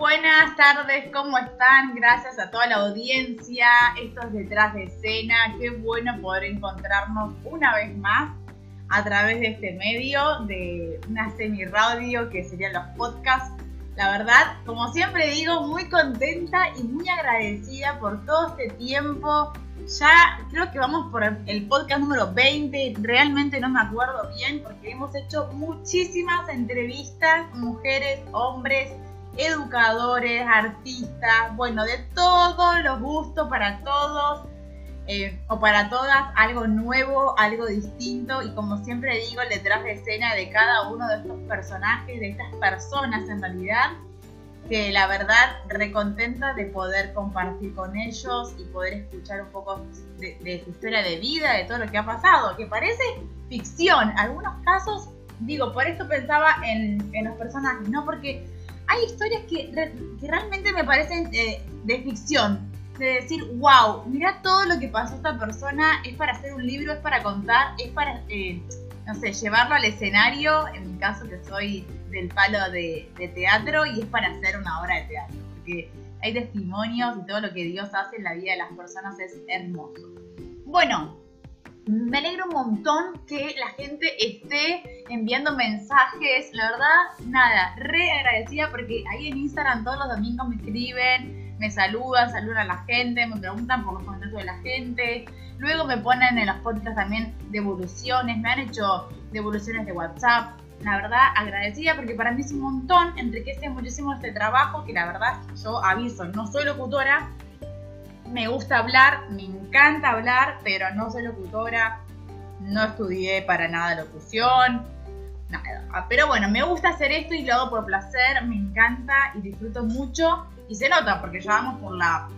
buenas tardes, ¿cómo están? Gracias a toda la audiencia. Esto es Detrás de Escena. Qué bueno poder encontrarnos una vez más a través de este medio, de una semi-radio que serían los podcasts. La verdad, como siempre digo, muy contenta y muy agradecida por todo este tiempo. Ya creo que vamos por el podcast número 20, realmente no me acuerdo bien porque hemos hecho muchísimas entrevistas, mujeres, hombres, educadores, artistas, bueno, de todos los gustos para todos eh, o para todas, algo nuevo, algo distinto y como siempre digo, detrás de escena de cada uno de estos personajes, de estas personas en realidad, que la verdad recontenta de poder compartir con ellos y poder escuchar un poco de, su historia de vida, de todo lo que ha pasado, que parece ficción, algunos casos, digo, por eso pensaba en, en los personajes, ¿no? Porque hay historias que, realmente me parecen eh, de ficción. De decir, wow, mira todo lo que pasó esta persona, es para hacer un libro, es para contar, es para, eh, no sé, llevarlo al escenario, en mi caso que soy del palo de, de teatro, y es para hacer una obra de teatro. Porque hay testimonios y todo lo que Dios hace en la vida de las personas es hermoso. Bueno, me alegro un montón que la gente esté enviando mensajes. La verdad, nada, re agradecida porque ahí en Instagram todos los domingos me escriben, me saludan, saludan a la gente, me preguntan por los comentarios de la gente. Luego me ponen en los podcasts también devoluciones, me han hecho devoluciones de WhatsApp. La verdad, agradecida porque para mí es un montón, enriquece muchísimo este trabajo que la verdad yo aviso, no soy locutora, me gusta hablar, me encanta hablar, pero no soy locutora, no estudié para nada locución, nada. Ah, pero bueno, me gusta hacer esto y lo hago por placer, me encanta y disfruto mucho y se nota porque ya vamos por la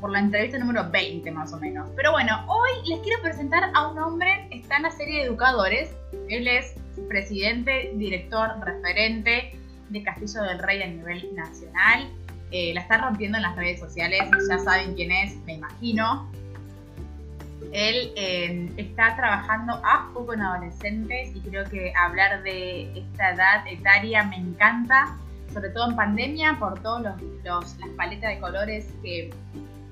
por la entrevista número 20 más o menos. Pero bueno, hoy les quiero presentar a un hombre, está en la serie de Educadores, él es presidente, director, referente de Castillo del Rey a nivel nacional eh, la está rompiendo en las redes sociales, ya saben quién es, me imagino. Él eh, está trabajando a poco con adolescentes y creo que hablar de esta edad etaria me encanta, sobre todo en pandemia, por todas las paletas de colores que,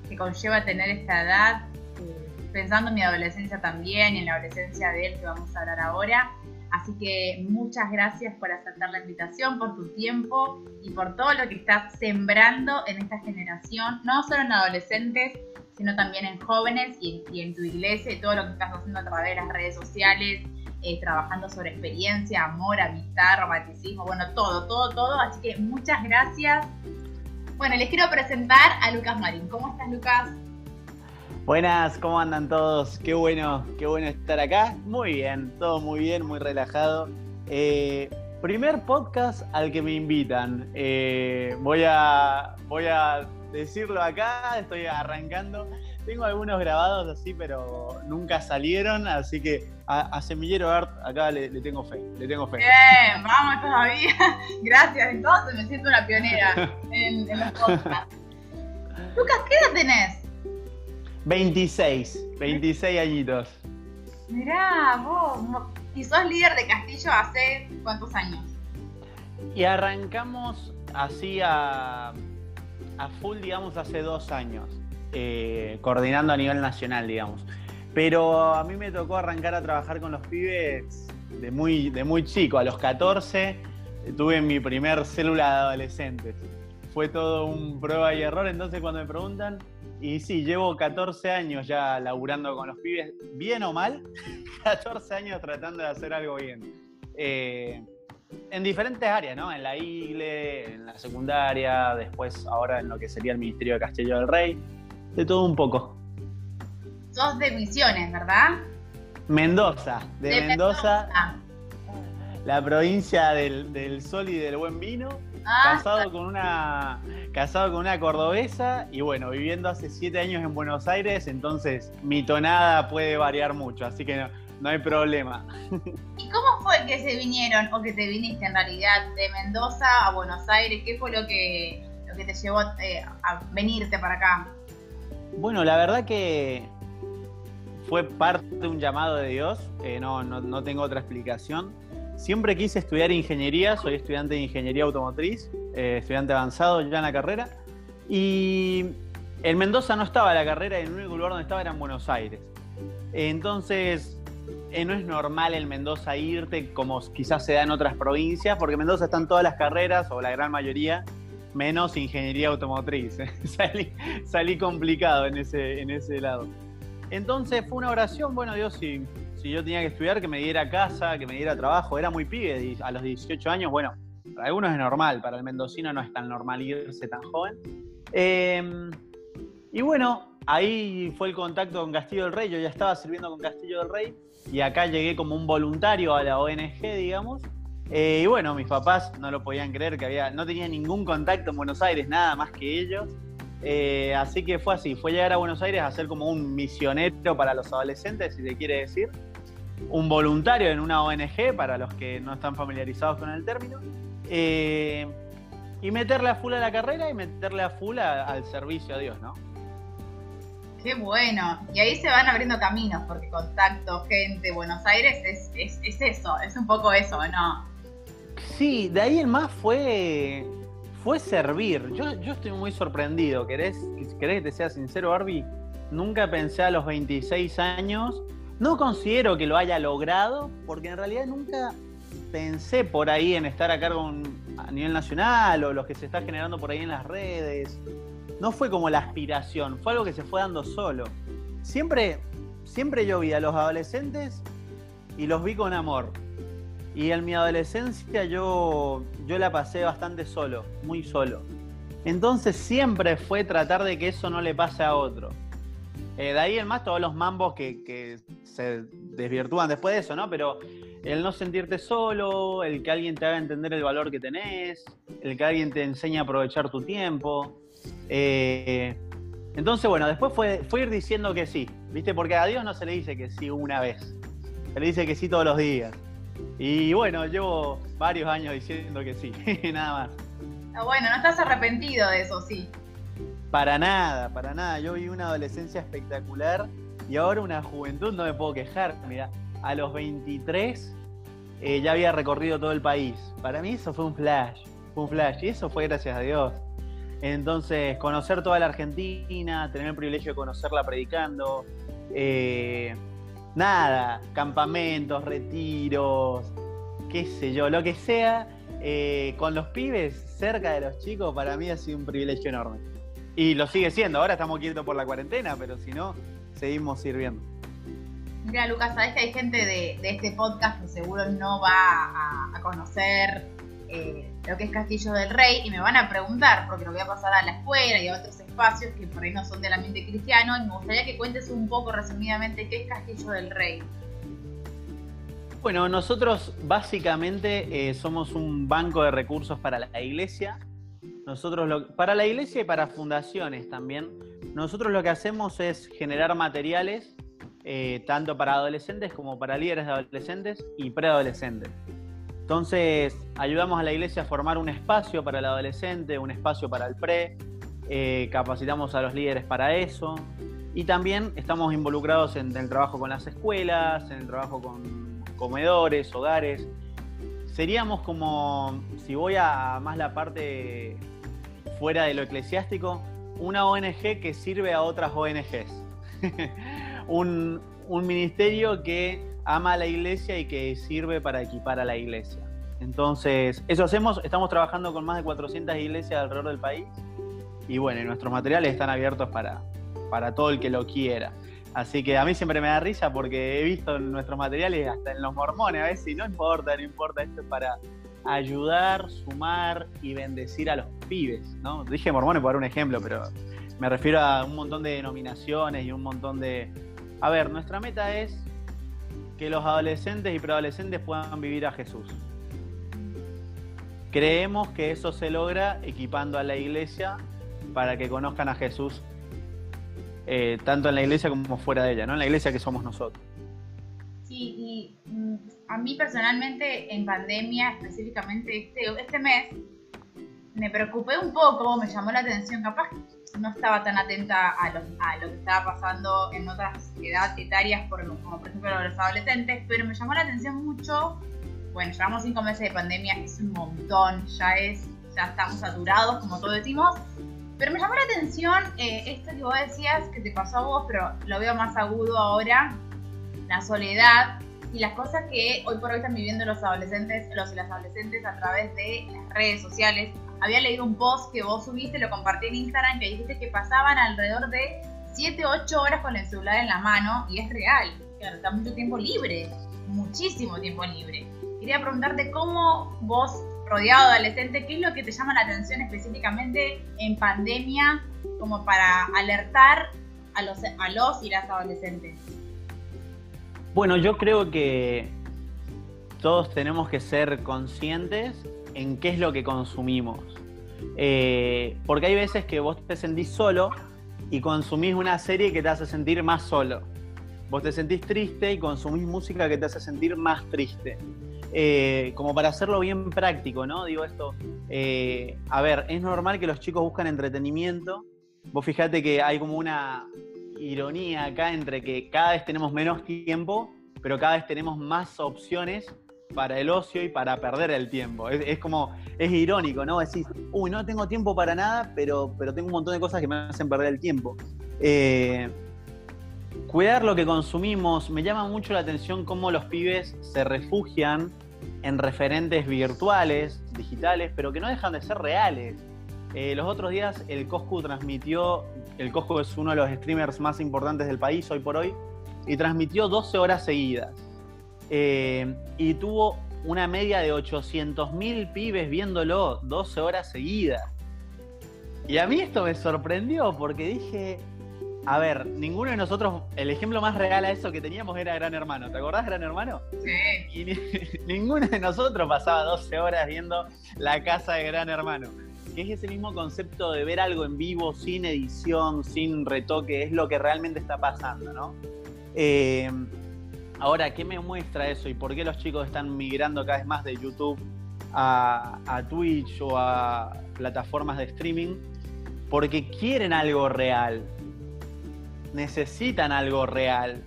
que, conlleva tener esta edad, eh, pensando en mi adolescencia también y en la adolescencia de él que vamos a hablar ahora. Así que muchas gracias por aceptar la invitación, por tu tiempo y por todo lo que estás sembrando en esta generación, no solo en adolescentes, sino también en jóvenes y en, tu iglesia y todo lo que estás haciendo a través de las redes sociales, eh, trabajando sobre experiencia, amor, amistad, romanticismo, bueno, todo, todo, todo. Así que muchas gracias. Bueno, les quiero presentar a Lucas Marín. ¿Cómo estás, Lucas? Buenas, ¿cómo andan todos? Qué bueno, qué bueno estar acá. Muy bien, todo muy bien, muy relajado. Eh, primer podcast al que me invitan. Eh, voy, a, voy a decirlo acá, estoy arrancando. Tengo algunos grabados así, pero nunca salieron, así que a, Semillero Art acá le, tengo fe, le tengo fe. Bien, vamos todavía. Gracias, entonces me siento una pionera en, en los podcasts. Lucas, ¿qué edad tenés? 26, 26 añitos. Mirá, vos, y sos líder de Castillo hace cuántos años? Y arrancamos así a, a full, digamos, hace dos años, eh, coordinando a nivel nacional, digamos. Pero a mí me tocó arrancar a trabajar con los pibes de muy, de muy chico, a los 14 tuve mi primer célula de adolescentes. Fue todo un prueba y error, entonces cuando me preguntan, y sí, llevo 14 años ya laburando con los pibes, bien o mal, 14 años tratando de hacer algo bien. Eh, en diferentes áreas, ¿no? En la IGLE, en la secundaria, después ahora en lo que sería el Ministerio de Castillo del Rey, de todo un poco. Sos de Misiones, ¿verdad? Mendoza, de, Mendoza, la provincia del, del sol y del buen vino Ah, casado con una casado con una cordobesa y bueno, viviendo hace siete años en Buenos Aires, entonces mi tonada puede variar mucho, así que no, hay problema. ¿Y cómo fue que se vinieron o que te viniste en realidad de Mendoza a Buenos Aires? ¿Qué fue lo que, lo que te llevó eh, a venirte para acá? Bueno, la verdad que fue parte de un llamado de Dios, eh, no, no, no tengo otra explicación Siempre quise estudiar ingeniería, soy estudiante de ingeniería automotriz eh, estudiante avanzado ya en la carrera. Y en Mendoza no estaba la carrera, el único lugar donde estaba era en Buenos Aires. Entonces, eh, no es normal en Mendoza irte como quizás se da en otras provincias, porque en Mendoza están todas las carreras, o la gran mayoría, menos ingeniería automotriz. salí, complicado en ese, en ese lado. Entonces fue una oración, bueno, Dios, si, si yo tenía que estudiar, que me diera casa, que me diera trabajo, era muy pibe, a los 18 años, bueno, para algunos es normal, para el mendocino no es tan normal irse tan joven. Em, y bueno, ahí fue el contacto con Castillo del Rey, yo ya estaba sirviendo con Castillo del Rey y acá llegué como un voluntario a la ONG, digamos. Eh, y bueno, mis papás no lo podían creer que había, no tenía ningún contacto en Buenos Aires, nada más que ellos. Eh, así que fue así, fue llegar a Buenos Aires a ser como un misionero para los adolescentes, si se quiere decir. Un voluntario en una ONG, para los que no están familiarizados con el término. Eh, y meterle a full a la carrera y meterle a full al servicio a Dios, ¿no? Qué bueno. Y ahí se van abriendo caminos, porque contacto, gente, Buenos Aires es, es, eso, es un poco eso, ¿no? Sí, de ahí en más fue, fue servir. Yo, yo estoy muy sorprendido. ¿Querés, ¿Querés que te sea sincero, Barbie? Nunca pensé a los 26 años. No considero que lo haya logrado, porque en realidad nunca pensé por ahí en estar a cargo a nivel nacional o los que se está generando por ahí en las redes. No fue como la aspiración, fue algo que se fue dando solo. Siempre, siempre yo vi a los adolescentes y los vi con amor. Y en mi adolescencia yo, yo la pasé bastante solo, muy solo. Entonces siempre fue tratar de que eso no le pase a otro. Eh, de ahí en más todos los mambos que, se desvirtúan después de eso, ¿no? Pero el no sentirte solo, el que alguien te haga entender el valor que tenés, el que alguien te enseñe a aprovechar tu tiempo. Eh, entonces, bueno, después fue, fue ir diciendo que sí, ¿viste? Porque a Dios no se le dice que sí una vez, se le dice que sí todos los días. Y bueno, llevo varios años diciendo que sí, nada más. Ah, bueno, no estás arrepentido de eso, sí. Para nada, para nada. Yo vi una adolescencia espectacular y ahora una juventud, no me puedo quejar. Mira, a los 23 eh, ya había recorrido todo el país. Para mí eso fue un flash, fue un flash. Y eso fue gracias a Dios. Entonces, conocer toda la Argentina, tener el privilegio de conocerla predicando, eh, nada, campamentos, retiros, qué sé yo, lo que sea, eh, con los pibes cerca de los chicos, para mí ha sido un privilegio enorme. Y lo sigue siendo, ahora estamos quietos por la cuarentena, pero si no, seguimos sirviendo. Mira, Lucas, sabes que hay gente de, este podcast que seguro no va a, conocer eh, lo que es Castillo del Rey y me van a preguntar, porque lo voy a pasar a la escuela y a otros espacios que por ahí no son del ambiente cristiano, y me gustaría que cuentes un poco resumidamente qué es Castillo del Rey. Bueno, nosotros básicamente eh, somos un banco de recursos para la iglesia. Nosotros para la iglesia y para fundaciones también. Nosotros lo que hacemos es generar materiales eh, tanto para adolescentes como para líderes de adolescentes y preadolescentes. Entonces, ayudamos a la iglesia a formar un espacio para el adolescente, un espacio para el pre, eh, capacitamos a los líderes para eso y también estamos involucrados en, el trabajo con las escuelas, en el trabajo con comedores, hogares. Seríamos como, si voy a más la parte fuera de lo eclesiástico, una ONG que sirve a otras ONGs. un, ministerio que ama a la iglesia y que sirve para equipar a la iglesia. Entonces, eso hacemos, estamos trabajando con más de 400 iglesias alrededor del país y bueno, nuestros materiales están abiertos para, para todo el que lo quiera. Así que a mí siempre me da risa porque he visto nuestros materiales hasta en los mormones a veces y no importa, no importa, esto es para ayudar, sumar y bendecir a los pibes, ¿no? Dije mormones por un ejemplo, pero me refiero a un montón de denominaciones y un montón de, a ver, nuestra meta es que los adolescentes y preadolescentes puedan vivir a Jesús. Creemos que eso se logra equipando a la iglesia para que conozcan a Jesús eh, tanto en la iglesia como fuera de ella, ¿no? En la iglesia que somos nosotros. Sí, y mm, a mí personalmente en pandemia, específicamente este, este mes, me preocupé un poco, me llamó la atención, capaz no estaba tan atenta a lo, que estaba pasando en otras edades etarias, como por ejemplo los adolescentes, pero me llamó la atención mucho, bueno, llevamos cinco meses de pandemia, es un montón, ya es ya estamos saturados, como todos decimos. Pero me llamó la atención eh, esto que vos decías que te pasó a vos, pero lo veo más agudo ahora, la soledad y las cosas que hoy por hoy están viviendo los adolescentes, los y las adolescentes a través de las redes sociales. Había leído un post que vos subiste, lo compartí en Instagram, que dijiste que pasaban alrededor de 7, 8 horas con el celular en la mano y es real. Claro, está mucho tiempo libre, muchísimo tiempo libre. Quería preguntarte cómo vos, rodeado de adolescentes, qué es lo que te llama la atención específicamente en pandemia como para alertar a los, a los y las adolescentes. Bueno, yo creo que todos tenemos que ser conscientes en qué es lo que consumimos. Eh, porque hay veces que vos te sentís solo y consumís una serie que te hace sentir más solo. Vos te sentís triste y consumís música que te hace sentir más triste. Eh, como para hacerlo bien práctico, ¿no? Digo esto, eh, a ver, es normal que los chicos buscan entretenimiento. Vos fijate que hay como una, ironía acá entre que cada vez tenemos menos tiempo, pero cada vez tenemos más opciones para el ocio y para perder el tiempo. Es, como, es irónico, ¿no? Decís, uy, no tengo tiempo para nada, pero, pero tengo un montón de cosas que me hacen perder el tiempo. Eh, cuidar lo que consumimos, me llama mucho la atención cómo los pibes se refugian en referentes virtuales, digitales, pero que no dejan de ser reales. Eh, los otros días el Coscu transmitió el Cosco es uno de los streamers más importantes del país hoy por hoy, y transmitió 12 horas seguidas. Eh, y tuvo una media de 800.000 pibes viéndolo 12 horas seguidas. Y a mí esto me sorprendió porque dije, a ver, ninguno de nosotros, el ejemplo más real a eso que teníamos era Gran Hermano. ¿Te acordás, Gran Hermano? Sí. Y ninguno de nosotros pasaba 12 horas viendo la casa de Gran Hermano que es ese mismo concepto de ver algo en vivo, sin edición, sin retoque, es lo que realmente está pasando, ¿no? Eh, ahora, ¿qué me muestra eso y por qué los chicos están migrando cada vez más de YouTube a, a Twitch o a plataformas de streaming? Porque quieren algo real, necesitan algo real,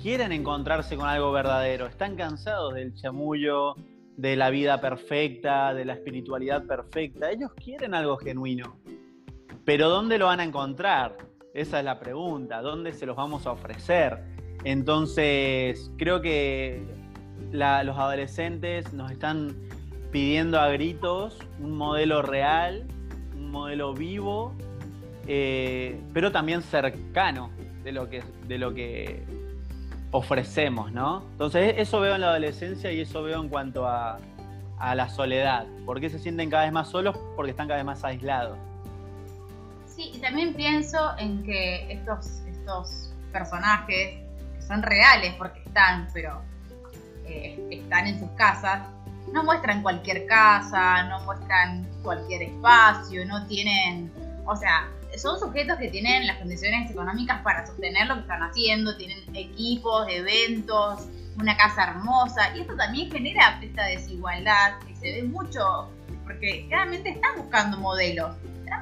quieren encontrarse con algo verdadero, están cansados del chamullo, de la vida perfecta, de la espiritualidad perfecta. Ellos quieren algo genuino. Pero ¿dónde lo van a encontrar? Esa es la pregunta. ¿Dónde se los vamos a ofrecer? Entonces, creo que los adolescentes nos están pidiendo a gritos un modelo real, un modelo vivo, eh, pero también cercano de lo que, de lo que ofrecemos, ¿no? Entonces eso veo en la adolescencia y eso veo en cuanto a, la soledad. ¿Por qué se sienten cada vez más solos? Porque están cada vez más aislados. Sí, y también pienso en que estos, estos personajes que son reales porque están, pero eh, están en sus casas, no muestran cualquier casa, no muestran cualquier espacio, no tienen, o sea, son sujetos que tienen las condiciones económicas para sostener lo que están haciendo, tienen equipos, eventos, una casa hermosa, y esto también genera esta desigualdad que se ve mucho, porque claramente están buscando modelos.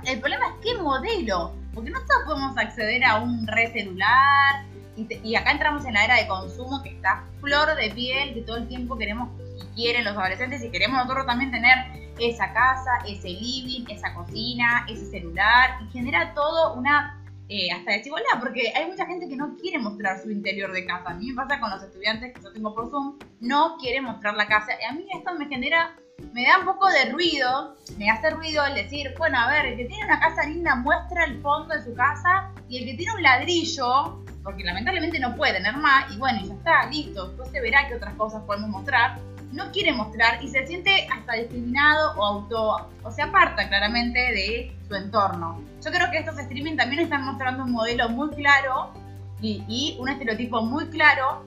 El problema es qué modelo, porque no todos podemos acceder a un red celular, y, acá entramos en la era de consumo que está flor de piel, que todo el tiempo queremos y quieren los adolescentes, y queremos nosotros también tener esa casa, ese living, esa cocina, ese celular, y genera todo una eh, hasta desigualdad, porque hay mucha gente que no quiere mostrar su interior de casa. A mí me pasa con los estudiantes que yo tengo por Zoom, no quieren mostrar la casa. Y a mí esto me genera, me da un poco de ruido, me hace ruido el decir, bueno, a ver, el que tiene una casa linda muestra el fondo de su casa, y el que tiene un ladrillo, porque lamentablemente no puede tener más, y bueno, ya está, listo, después se verá qué otras cosas podemos mostrar no quiere mostrar y se siente hasta discriminado o auto, o se aparta claramente de su entorno. Yo creo que estos streaming también están mostrando un modelo muy claro y, un estereotipo muy claro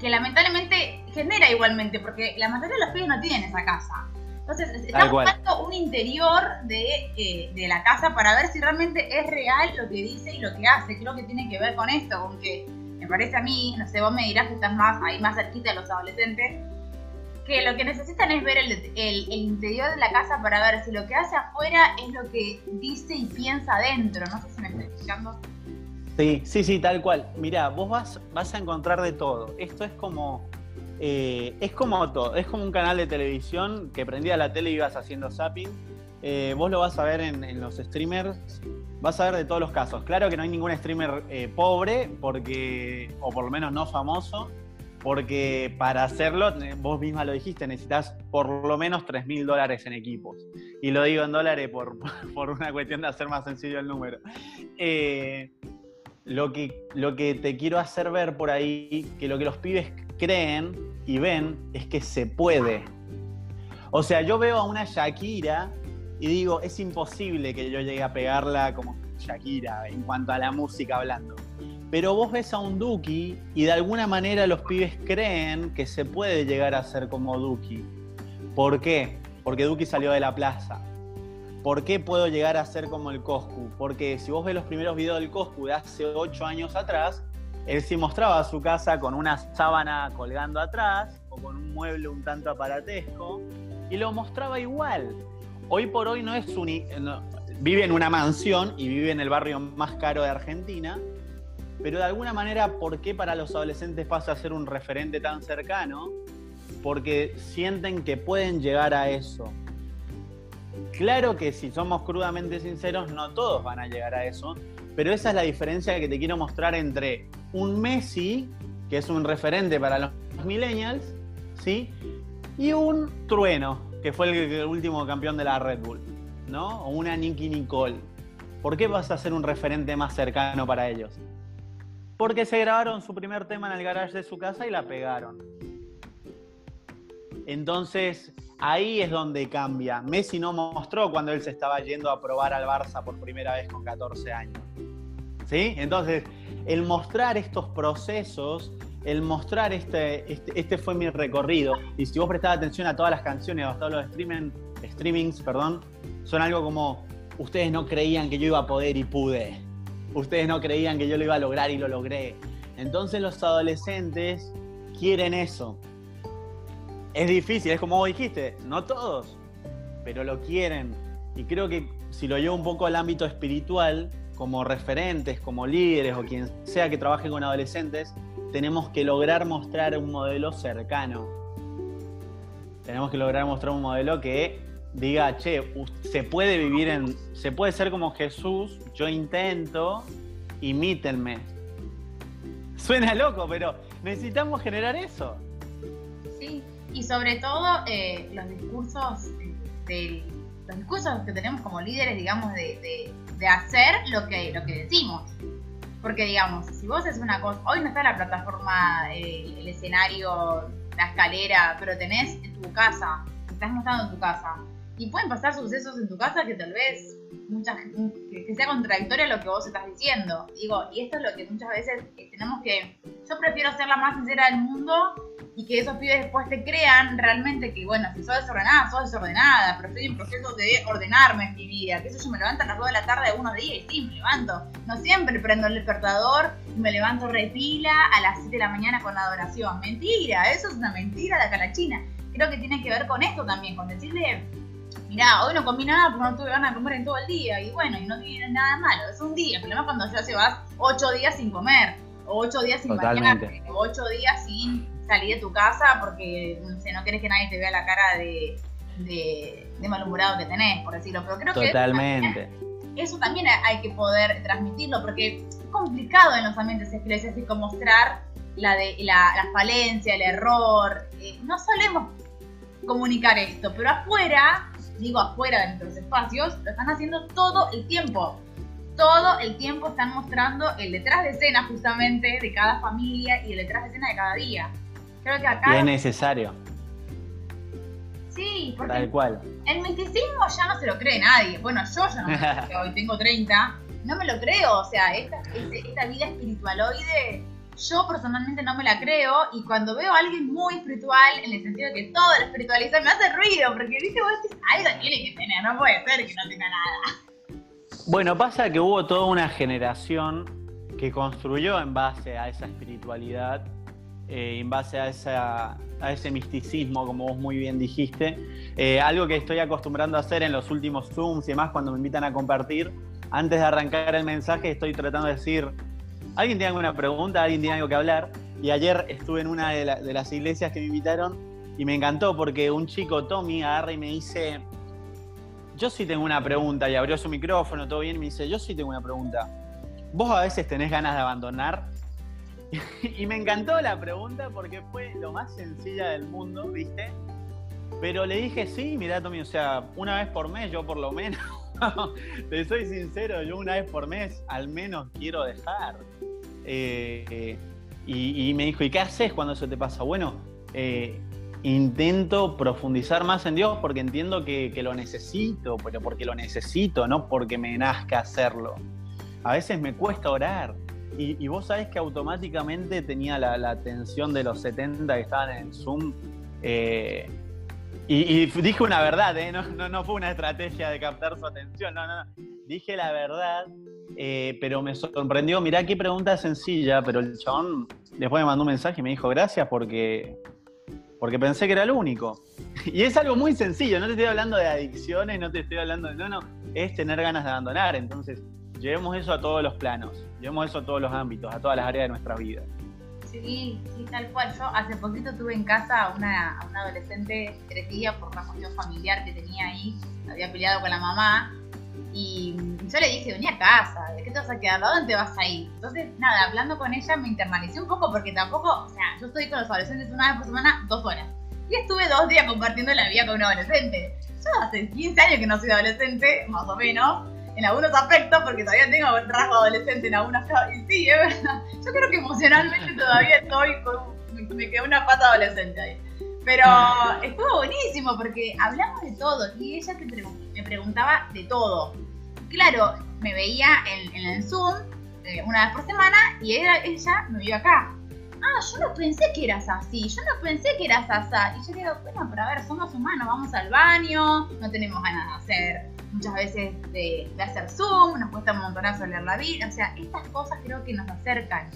que lamentablemente genera igualmente, porque la mayoría de los pibes no tienen esa casa. Entonces, están buscando un interior de, eh, de, la casa para ver si realmente es real lo que dice y lo que hace. Creo que tiene que ver con esto, con que me parece a mí, no sé, vos me dirás que estás más ahí más cerquita de los adolescentes, que lo que necesitan es ver el, interior de la casa para ver si lo que hace afuera es lo que dice y piensa adentro. No sé si me estoy explicando. Sí, sí, sí, tal cual. Mirá, vos vas, vas a encontrar de todo. Esto es como, Eh, es como todo, es como un canal de televisión que prendía la tele y ibas haciendo zapping. Eh, vos lo vas a ver en, los streamers, vas a ver de todos los casos. Claro que no hay ningún streamer eh, pobre, porque, o por lo menos no famoso, porque para hacerlo, vos misma lo dijiste, necesitas por lo menos 3 mil dólares en equipos. Y lo digo en dólares por, por, una cuestión de hacer más sencillo el número. Eh, lo, que, lo que te quiero hacer ver por ahí, que lo que los pibes creen y ven es que se puede. O sea, yo veo a una Shakira y digo, es imposible que yo llegue a pegarla como Shakira en cuanto a la música hablando. Pero vos ves a un Duki y de alguna manera los pibes creen que se puede llegar a ser como Duki. ¿Por qué? Porque Duki salió de la plaza. ¿Por qué puedo llegar a ser como el Coscu? Porque si vos ves los primeros videos del Coscu de hace ocho años atrás, él sí mostraba su casa con una sábana colgando atrás o con un mueble un tanto aparatesco y lo mostraba igual. Hoy por hoy no es un... vive en una mansión y vive en el barrio más caro de Argentina, pero de alguna manera, ¿por qué para los adolescentes pasa a ser un referente tan cercano? Porque sienten que pueden llegar a eso. Claro que si somos crudamente sinceros, no todos van a llegar a eso, pero esa es la diferencia que te quiero mostrar entre un Messi, que es un referente para los millennials, ¿sí? Y un Trueno, que fue el, último campeón de la Red Bull, ¿no? O una Nicky Nicole. ¿Por qué vas a ser un referente más cercano para ellos? Porque se grabaron su primer tema en el garage de su casa y la pegaron. Entonces, ahí es donde cambia. Messi no mostró cuando él se estaba yendo a probar al Barça por primera vez con 14 años. ¿Sí? Entonces, el mostrar estos procesos, el mostrar este, este, este, fue mi recorrido, y si vos prestabas atención a todas las canciones a todos los streaming, streamings, perdón, son algo como, ustedes no creían que yo iba a poder y pude ustedes no creían que yo lo iba a lograr y lo logré. Entonces los adolescentes quieren eso. Es difícil, es como vos dijiste, no todos, pero lo quieren. Y creo que si lo llevo un poco al ámbito espiritual, como referentes, como líderes o quien sea que trabaje con adolescentes, tenemos que lograr mostrar un modelo cercano. Tenemos que lograr mostrar un modelo que diga, che, se puede vivir en, se puede ser como Jesús, yo intento, imítenme. Suena loco, pero necesitamos generar eso. Sí, y sobre todo eh, los discursos de, los discursos que tenemos como líderes, digamos, de, hacer lo que, lo que decimos. Porque, digamos, si vos haces una cosa, hoy no está la plataforma, el escenario, la escalera, pero tenés tu casa, estás mostrando en tu casa y pueden pasar sucesos en tu casa que tal vez mucha, que, sea contradictorio a lo que vos estás diciendo. Digo, y esto es lo que muchas veces eh, tenemos que. Yo prefiero ser la más sincera del mundo y que esos pibes después te crean realmente que, bueno, si sos desordenada, sos desordenada, pero estoy en proceso de ordenarme en mi vida. Que eso yo me levanto a las 2 de la tarde algunos días y sí, me levanto. No siempre prendo el despertador y me levanto repila a las 7 de la mañana con la adoración. Mentira, eso es una mentira de la China. Creo que tiene que ver con esto también, con decirle mirá, hoy no comí nada porque no tuve ganas de comer en todo el día. Y bueno, y no tiene nada malo, es un día. El problema es cuando ya se vas ocho días sin comer, o ocho días sin bañarte, o ocho días sin salir de tu casa porque no, sé, no querés que nadie te vea la cara de, de, malhumorado que tenés, por decirlo. Pero creo que Totalmente. Eso también, hay que poder transmitirlo porque es complicado en los ambientes eclesiásticos mostrar la, de, la, la falencia, el error. Eh, no solemos comunicar esto, pero afuera digo afuera de nuestros espacios, lo están haciendo todo el tiempo. Todo el tiempo están mostrando el detrás de escena justamente de cada familia y el detrás de escena de cada día. Creo que acá... Y es necesario. Sí, porque Tal cual. el misticismo ya no se lo cree nadie. Bueno, yo ya no me lo creo, hoy tengo 30, no me lo creo. O sea, esta, esta vida espiritualoide yo personalmente no me la creo y cuando veo a alguien muy espiritual, en el sentido que todo lo espiritualiza, me hace ruido, porque dice vos, algo tiene que tener, no puede ser que no tenga nada. Bueno, pasa que hubo toda una generación que construyó en base a esa espiritualidad, eh, en base a ese misticismo, como vos muy bien dijiste. Eh, algo que estoy acostumbrando a hacer en los últimos Zooms y demás cuando me invitan a compartir. Antes de arrancar el mensaje estoy tratando de decir, ¿Alguien tiene alguna pregunta? ¿Alguien tiene algo que hablar? Y ayer estuve en una de, las iglesias que me invitaron y me encantó porque un chico, Tommy, agarra y me dice, yo sí tengo una pregunta, y abrió su micrófono, todo bien, y me dice, yo sí tengo una pregunta. ¿Vos a veces tenés ganas de abandonar? y me encantó la pregunta porque fue lo más sencilla del mundo, ¿viste? Pero le dije, sí, mira Tommy, o sea, una vez por mes, yo por lo menos, te soy sincero, yo una vez por mes al menos quiero dejar. Eh, y, me dijo, ¿y qué haces cuando eso te pasa? Bueno, eh, intento profundizar más en Dios porque entiendo que, lo necesito, pero porque lo necesito, no porque me nazca hacerlo. A veces me cuesta orar. Y, vos sabés que automáticamente tenía la, atención de los 70 que estaban en Zoom. Eh, y, dije una verdad, ¿eh? no, no, fue una estrategia de captar su atención, no, no, no. Dije la verdad, eh, pero me sorprendió. Mirá qué pregunta sencilla, pero el chabón después me mandó un mensaje y me dijo gracias porque, porque pensé que era el único. Y es algo muy sencillo, no te estoy hablando de adicciones, no te estoy hablando de. No, no, es tener ganas de abandonar. Entonces, llevemos eso a todos los planos, llevemos eso a todos los ámbitos, a todas las áreas de nuestra vida. Sí, sí, tal cual. Yo hace poquito tuve en casa a una, adolescente crecida por una cuestión familiar que tenía ahí, había peleado con la mamá. Y yo le dije, venía a casa, ¿de qué te vas a quedar? ¿A dónde vas a ir? Entonces, nada, hablando con ella me internalicé un poco porque tampoco, o sea, yo estoy con los adolescentes una vez por semana, dos horas. Y estuve dos días compartiendo la vida con un adolescente. Yo hace 15 años que no soy adolescente, más o menos, en algunos aspectos, porque todavía tengo un rasgo adolescente en algunas cosas. Y sí, es verdad. Yo creo que emocionalmente todavía estoy con. Me quedó una pata adolescente ahí. Pero estuvo buenísimo porque hablamos de todo y ella me preguntaba de todo. Claro, me veía en, el Zoom eh, una vez por semana y ella me vio acá. Ah, yo no pensé que eras así, yo no pensé que eras así. Y yo digo, bueno, pero a ver, somos humanos, vamos al baño, no tenemos ganas de hacer muchas veces de, hacer Zoom, nos cuesta un montonazo leer la vida, o sea, estas cosas creo que nos acercan.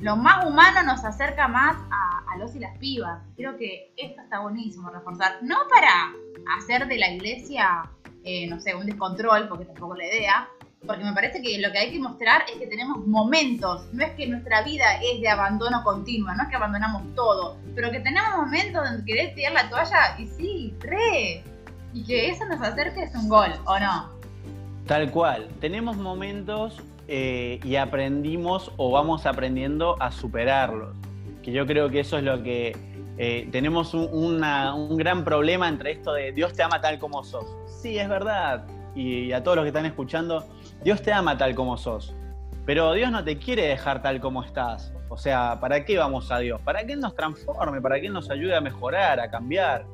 Lo más humano nos acerca más a, los y las pibas. Creo que esto está buenísimo reforzar. No para hacer de la iglesia, eh, no sé, un descontrol, porque tampoco la idea, porque me parece que lo que hay que mostrar es que tenemos momentos, no es que nuestra vida es de abandono continuo, no es que abandonamos todo, pero que tenemos momentos donde querés tirar la toalla y sí, re, y que eso nos acerque es un gol, ¿o no? Tal cual. Tenemos momentos eh, y aprendimos o vamos aprendiendo a superarlos. Que yo creo que eso es lo que eh, tenemos un, gran problema entre esto de Dios te ama tal como sos. Sí, es verdad. y a todos los que están escuchando, Dios te ama tal como sos. Pero Dios no te quiere dejar tal como estás. O sea, ¿para qué vamos a Dios? Para que Él nos transforme, para que Él nos ayude a mejorar, a cambiar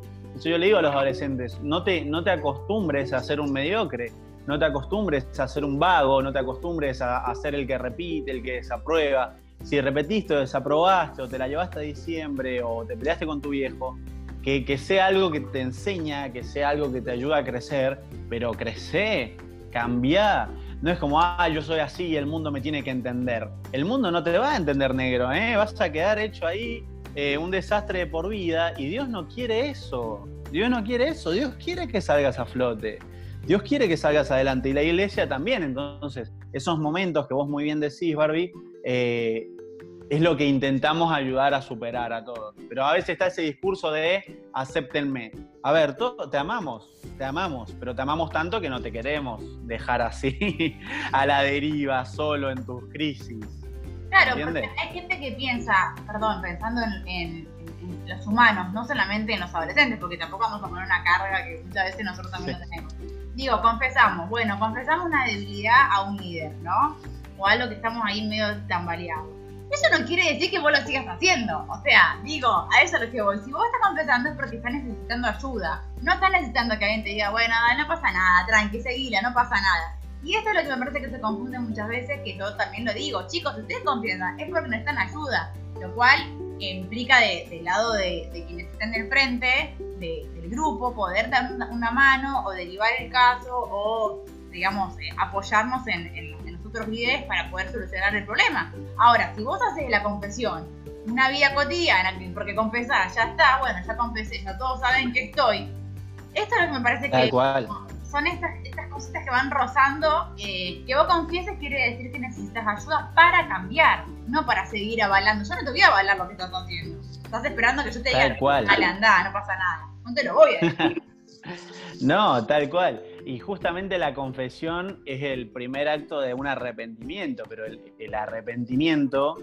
yo le digo a los adolescentes, no te, no te acostumbres a ser un mediocre, no te acostumbres a ser un vago, no te acostumbres a, ser el que repite, el que desaprueba. Si repetiste o desaprobaste o te la llevaste a diciembre o te peleaste con tu viejo, que, que, sea algo que te enseña, que sea algo que te ayuda a crecer, pero crece, cambia. No es como, ah, yo soy así y el mundo me tiene que entender. El mundo no te va a entender negro, ¿eh? vas a quedar hecho ahí eh, un desastre de por vida y Dios no quiere eso. Dios no quiere eso. Dios quiere que salgas a flote. Dios quiere que salgas adelante y la iglesia también. Entonces, esos momentos que vos muy bien decís, Barbie, eh, es lo que intentamos ayudar a superar a todos. Pero a veces está ese discurso de acéptenme. A ver, te amamos, te amamos, pero te amamos tanto que no te queremos dejar así a la deriva, solo en tus crisis. Claro, porque hay gente que piensa, perdón, pensando en, los humanos, no solamente en los adolescentes, porque tampoco vamos a poner una carga que muchas veces nosotros también lo tenemos. Digo, confesamos, bueno, confesamos una debilidad a un líder, ¿no? O algo que estamos ahí medio tambaleados. Eso no quiere decir que vos lo sigas haciendo. O sea, digo, a eso lo que voy. Si vos estás confesando es porque estás necesitando ayuda. No estás necesitando que alguien te diga, bueno, no pasa nada, tranqui, seguila, no pasa nada. Y esto es lo que me parece que se confunde muchas veces, que yo también lo digo, chicos, si ustedes confiesan, es porque necesitan ayuda, lo cual implica del lado de, quienes están en el frente del grupo poder dar una, mano o derivar el caso o, digamos, eh, apoyarnos en, los otros líderes para poder solucionar el problema. Ahora, si vos haces la confesión una vida cotidiana, porque confesar, ya está, bueno, ya confesé, ya todos saben que estoy. Esto es lo que me parece que son estas, estas cositas que van rozando. Eh, que vos confieses quiere decir que necesitas ayuda para cambiar, no para seguir avalando. Yo no te voy a avalar lo que estás haciendo. Estás esperando que yo te diga, dale, andá, no pasa nada. No te lo voy a decir. no, tal cual. Y justamente la confesión es el primer acto de un arrepentimiento, pero el, arrepentimiento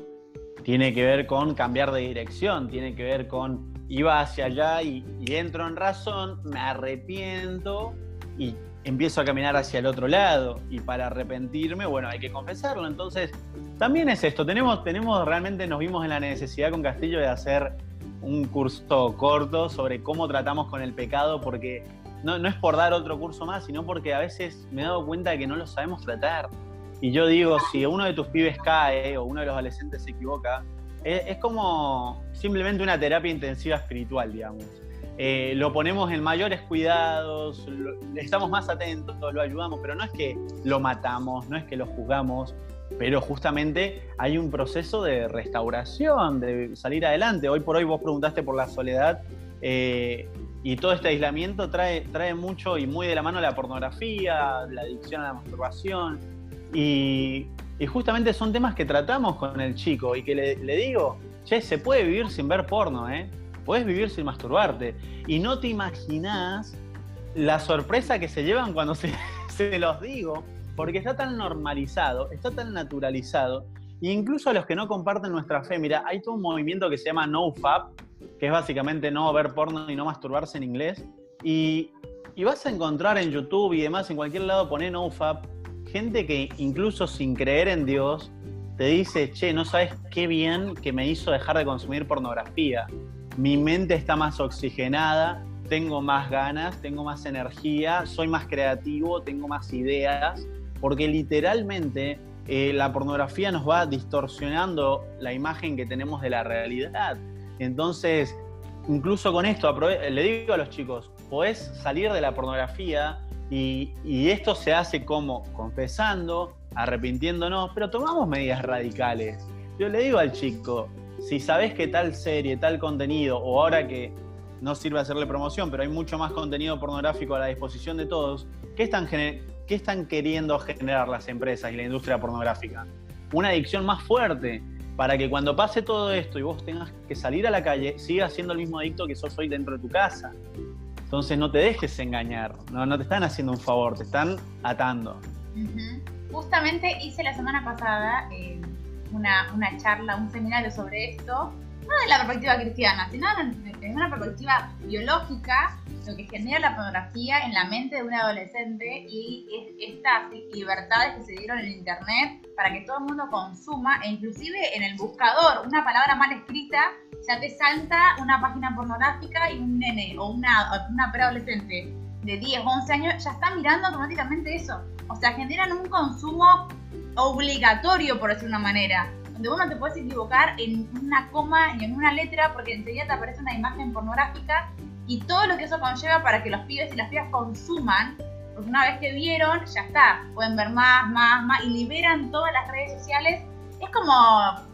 tiene que ver con cambiar de dirección, tiene que ver con iba hacia allá y, entro en razón, me arrepiento y empiezo a caminar hacia el otro lado. Y para arrepentirme, bueno, hay que confesarlo. Entonces, también es esto. Tenemos, tenemos realmente, nos vimos en la necesidad con Castillo de hacer un curso corto sobre cómo tratamos con el pecado, porque no, es por dar otro curso más, sino porque a veces me he dado cuenta de que no lo sabemos tratar. Y yo digo, si uno de tus pibes cae o uno de los adolescentes se equivoca, es, como simplemente una terapia intensiva espiritual, digamos. Eh, lo ponemos en mayores cuidados, estamos más atentos, lo ayudamos, pero no es que lo matamos, no es que lo juzgamos, pero justamente hay un proceso de restauración, de salir adelante. Hoy por hoy vos preguntaste por la soledad eh, y todo este aislamiento trae, trae mucho y muy de la mano la pornografía, la adicción a la masturbación y, justamente son temas que tratamos con el chico y que le, digo, che, se puede vivir sin ver porno, ¿eh? Puedes vivir sin masturbarte. Y no te imaginás la sorpresa que se llevan cuando se, se los digo porque está tan normalizado, está tan naturalizado, e incluso a los que no comparten nuestra fe, mira, hay todo un movimiento que se llama NoFap, que es básicamente no ver porno y no masturbarse en inglés, y, vas a encontrar en YouTube y demás, en cualquier lado, poner NoFap, gente que incluso sin creer en Dios, te dice, che, no sabes qué bien que me hizo dejar de consumir pornografía. Mi mente está más oxigenada, tengo más ganas, tengo más energía, soy más creativo, tengo más ideas porque literalmente eh, la pornografía nos va distorsionando la imagen que tenemos de la realidad. Entonces, incluso con esto, le digo a los chicos, podés salir de la pornografía y, esto se hace como confesando, arrepintiéndonos, pero tomamos medidas radicales. Yo le digo al chico, si sabes que tal serie, tal contenido, o ahora que no sirve hacerle promoción, pero hay mucho más contenido pornográfico a la disposición de todos, ¿qué están, ¿qué están queriendo generar las empresas y la industria pornográfica? Una adicción más fuerte para que cuando pase todo esto y vos tengas que salir a la calle, sigas siendo el mismo adicto que sos hoy dentro de tu casa. Entonces no te dejes engañar, no, no te están haciendo un favor, te están atando. Justamente hice la semana pasada eh, una, una charla, un seminario sobre esto no desde la perspectiva cristiana, sino desde una perspectiva biológica, lo que genera la pornografía en la mente de un adolescente y estas libertades que se dieron en internet para que todo el mundo consuma e inclusive en el buscador una palabra mal escrita ya te salta una página pornográfica y un nene o una, una preadolescente de 10 o 11 años ya está mirando automáticamente eso. O sea, generan un consumo obligatorio, por decir una manera donde uno te puedes equivocar en una coma y en una letra porque enseguida te aparece una imagen pornográfica y todo lo que eso conlleva para que los pibes y las pibas consuman, porque una vez que vieron, ya está, pueden ver más, más, más y liberan todas las redes sociales. Es como,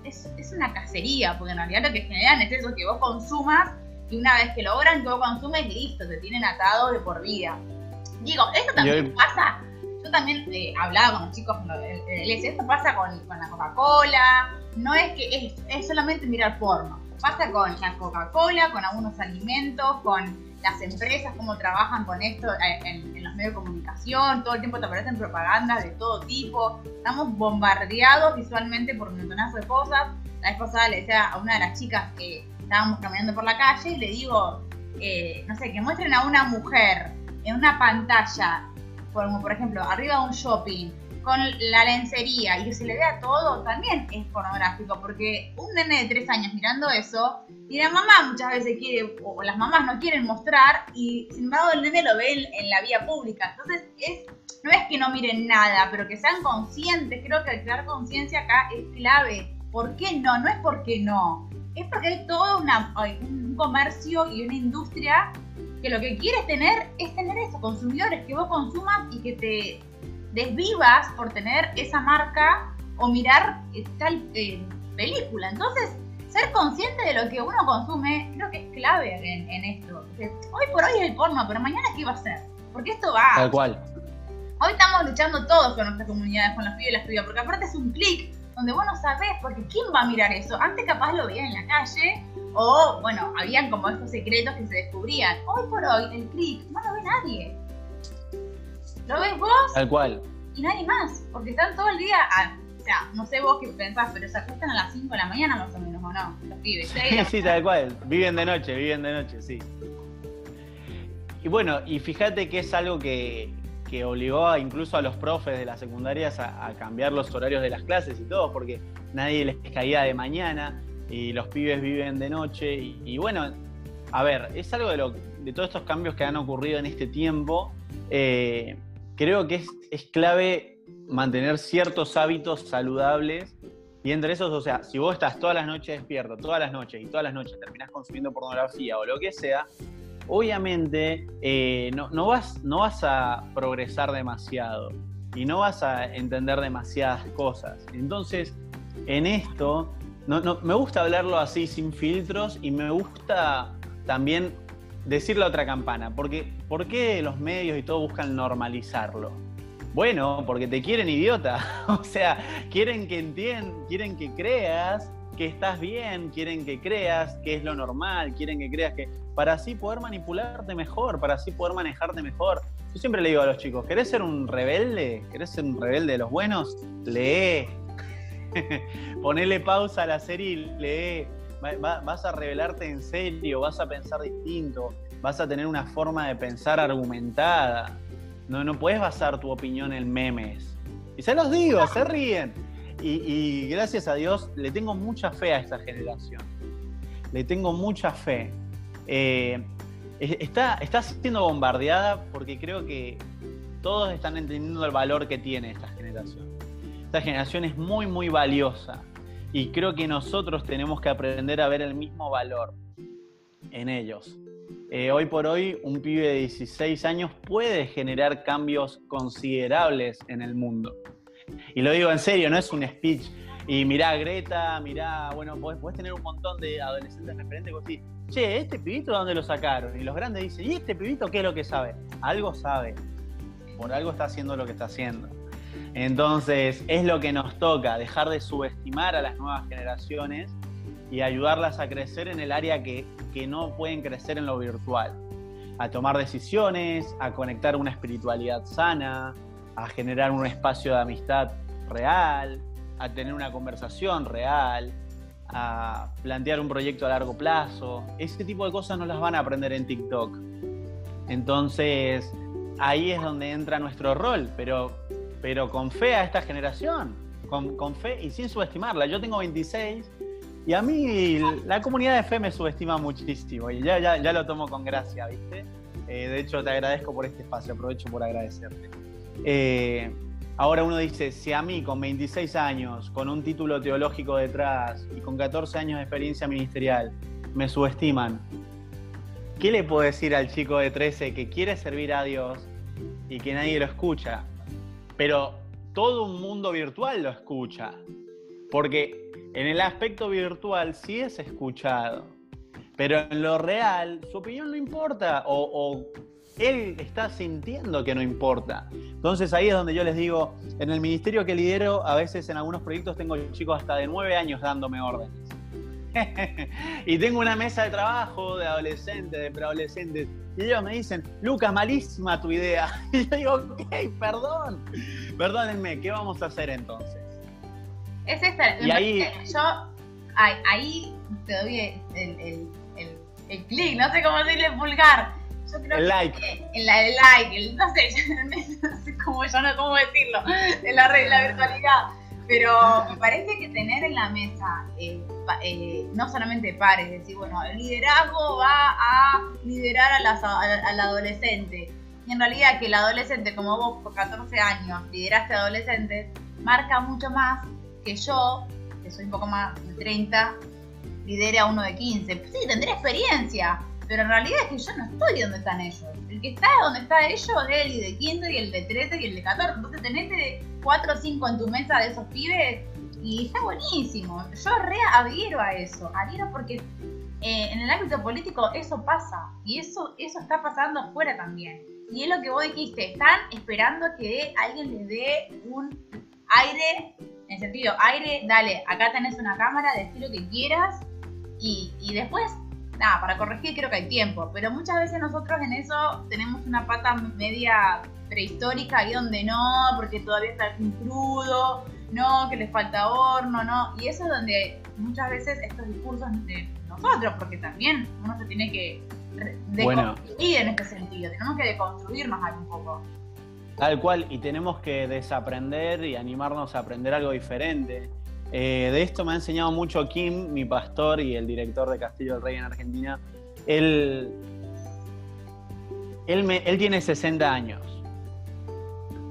es, es una cacería, porque en realidad lo que generan es eso, que vos consumas y una vez que logran consumes, listo, te tienen atado de por vida. Digo, esto también pasa yo también eh, hablaba con los chicos de esto pasa con, la Coca-Cola, no es que es, solamente mirar porno, pasa con la Coca-Cola, con algunos alimentos, con las empresas, cómo trabajan con esto eh, en, los medios de comunicación, todo el tiempo te aparecen propagandas de todo tipo, estamos bombardeados visualmente por un montonazo de cosas. La vez pasada le decía a una de las chicas que estábamos caminando por la calle y le digo, eh, no sé, que muestren a una mujer en una pantalla como por ejemplo arriba de un shopping, con la lencería y que se le vea todo, también es pornográfico, porque un nene de tres años mirando eso, y la mamá muchas veces quiere, o las mamás no quieren mostrar, y sin embargo el nene lo ve en, la vía pública. Entonces, es, no es que no miren nada, pero que sean conscientes, creo que crear conciencia acá es clave. ¿Por qué no? No es porque no, es porque hay todo una, un comercio y una industria que lo que quieres tener es tener eso, consumidores que vos consumas y que te desvivas por tener esa marca o mirar tal eh, película. Entonces, ser consciente de lo que uno consume creo que es clave en, esto. hoy por hoy es el porno, pero mañana qué va a ser. Porque esto va. Tal cual. Hoy estamos luchando todos con nuestras comunidades, con los pibes y las pibas, porque aparte es un clic donde vos no sabés, porque ¿quién va a mirar eso? Antes capaz lo veían en la calle, o bueno, habían como estos secretos que se descubrían. Hoy por hoy, el clic no lo ve nadie. ¿Lo ves vos? Tal cual. Y nadie más, porque están todo el día, o sea, no sé vos qué pensás, pero se acuestan a las 5 de la mañana más o menos, ¿o no? Los pibes. Sí, sí, tal cual. Viven de noche, viven de noche, sí. Y bueno, y fíjate que es algo que, que obligó incluso a los profes de las secundarias a, cambiar los horarios de las clases y todo, porque nadie les caía de mañana y los pibes viven de noche. Y, bueno, a ver, es algo de, lo, de todos estos cambios que han ocurrido en este tiempo. Eh, creo que es, es clave mantener ciertos hábitos saludables y entre esos, o sea, si vos estás todas las noches despierto, todas las noches y todas las noches terminás consumiendo pornografía o lo que sea, obviamente eh, no, vas, no vas a progresar demasiado y no vas a entender demasiadas cosas. Entonces, en esto, me gusta hablarlo así sin filtros y me gusta también decir la otra campana, porque ¿por qué los medios y todo buscan normalizarlo? Bueno, porque te quieren idiota, o sea, quieren que entiendas, quieren que creas que estás bien, quieren que creas que es lo normal, quieren que creas que para así poder manipularte mejor, para así poder manejarte mejor. Yo siempre le digo a los chicos, ¿querés ser un rebelde? ¿Querés ser un rebelde de los buenos? Lee. Ponele pausa a la serie y lee. vas a revelarte en serio, vas a pensar distinto, vas a tener una forma de pensar argumentada. No, no puedes basar tu opinión en memes. Y se los digo, se ríen. Y, gracias a Dios le tengo mucha fe a esta generación. Le tengo mucha fe. Eh, está, siendo bombardeada porque creo que todos están entendiendo el valor que tiene esta generación. Esta generación es muy, muy valiosa y creo que nosotros tenemos que aprender a ver el mismo valor en ellos. Eh, hoy por hoy, un pibe de 16 años puede generar cambios considerables en el mundo. Y lo digo en serio, no es un speech. Y mirá Greta, mirá, bueno, podés, tener un montón de adolescentes referentes que decís, che, ¿este pibito de dónde lo sacaron? Y los grandes dicen, ¿y este pibito qué es lo que sabe? Algo sabe. Por algo está haciendo lo que está haciendo. Entonces, es lo que nos toca, dejar de subestimar a las nuevas generaciones y ayudarlas a crecer en el área que, que no pueden crecer en lo virtual. A tomar decisiones, a conectar una espiritualidad sana, a generar un espacio de amistad real, a tener una conversación real, a plantear un proyecto a largo plazo. Ese tipo de cosas no las van a aprender en TikTok. Entonces, ahí es donde entra nuestro rol, pero, pero con fe a esta generación, con, fe y sin subestimarla. Yo tengo 26 y a mí la comunidad de fe me subestima muchísimo y ya, ya, ya lo tomo con gracia, ¿viste? Eh, de hecho, te agradezco por este espacio, aprovecho por agradecerte. Eh, ahora uno dice, si a mí con 26 años, con un título teológico detrás y con 14 años de experiencia ministerial, me subestiman, ¿qué le puedo decir al chico de 13 que quiere servir a Dios y que nadie lo escucha? Pero todo un mundo virtual lo escucha. Porque en el aspecto virtual sí es escuchado. Pero en lo real, su opinión no importa. O, o él está sintiendo que no importa. Entonces ahí es donde yo les digo, en el ministerio que lidero, a veces en algunos proyectos tengo chicos hasta de nueve años dándome órdenes. y tengo una mesa de trabajo de adolescentes, de preadolescentes, y ellos me dicen, Lucas, malísima tu idea. Y yo digo, ok, perdón, perdónenme, ¿qué vamos a hacer entonces? Es esta, y ahí, yo ahí, te doy el, el, el clic, no sé cómo decirle vulgar yo creo el like. el, like, el, no sé, no sé cómo, yo no cómo decirlo, de la, la virtualidad. Pero me parece que tener en la mesa eh, eh, no solamente pares, decir, bueno, el liderazgo va a liderar a las, al adolescente. Y en realidad que el adolescente, como vos por 14 años lideraste adolescentes, marca mucho más que yo, que soy un poco más de 30, lidere a uno de 15. Sí, tendré experiencia, pero en realidad es que yo no estoy donde están ellos. El que está donde está ellos es el de 15 y el de 13 y el de 14. Entonces tenés de 4 o 5 en tu mesa de esos pibes y está buenísimo. Yo re adhiero a eso. Adhiero porque eh, en el ámbito político eso pasa y eso, eso está pasando afuera también. y es lo que vos dijiste, están esperando que alguien les dé un aire, en sentido, aire, dale, acá tenés una cámara, decir lo que quieras y, y después, nada, para corregir creo que hay tiempo, pero muchas veces nosotros en eso tenemos una pata media prehistórica y donde no, porque todavía está el crudo, no, que les falta horno, no, y eso es donde muchas veces estos discursos de nosotros, porque también uno se tiene que deconstruir en este sentido, tenemos que deconstruirnos un poco. Tal cual, y tenemos que desaprender y animarnos a aprender algo diferente. Eh, de esto me ha enseñado mucho Kim, mi pastor y el director de Castillo del Rey en Argentina. Él, él, tiene 60 años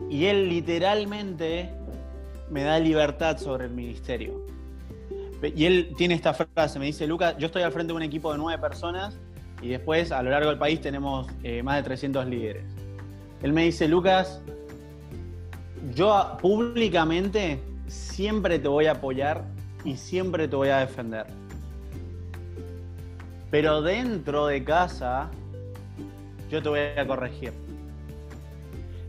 y él literalmente me da libertad sobre el ministerio. Y él tiene esta frase, me dice, Lucas, yo estoy al frente de un equipo de nueve personas y después a lo largo del país tenemos eh, más de 300 líderes. Él me dice, Lucas, yo públicamente siempre te voy a apoyar y siempre te voy a defender. Pero dentro de casa, yo te voy a corregir.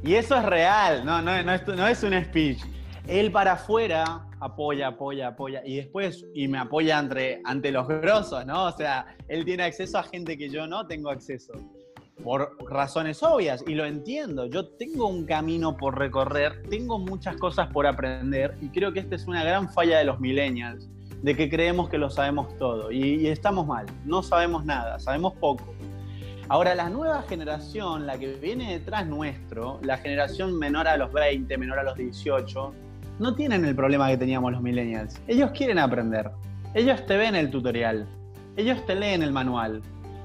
Y eso es real, no, es, un speech. Él para afuera apoya, apoya, apoya. Y después, y me apoya ante los grosos, ¿no? O sea, él tiene acceso a gente que yo no tengo acceso. Por razones obvias, y lo entiendo. Yo tengo un camino por recorrer, tengo muchas cosas por aprender, y creo que esta es una gran falla de los millennials, de que creemos que lo sabemos todo. Y, estamos mal, no sabemos nada, sabemos poco. Ahora, la nueva generación, la que viene detrás nuestro, la generación menor a los 20, menor a los 18, no tienen el problema que teníamos los millennials. Ellos quieren aprender. Ellos te ven el tutorial. Ellos te leen el manual.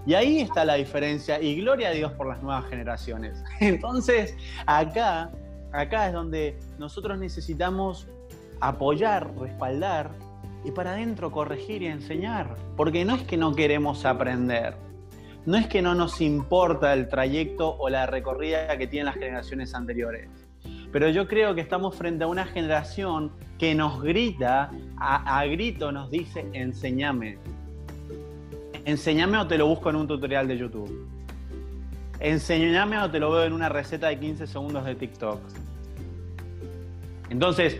Y ahí está la diferencia y gloria a Dios por las nuevas generaciones. Entonces, acá, acá es donde nosotros necesitamos apoyar, respaldar y para adentro corregir y enseñar. Porque no es que no queremos aprender. No es que no nos importa el trayecto o la recorrida que tienen las generaciones anteriores pero yo creo que estamos frente a una generación que nos grita, a, grito nos dice, enséñame. Enséñame o te lo busco en un tutorial de YouTube. Enséñame o te lo veo en una receta de 15 segundos de TikTok. Entonces,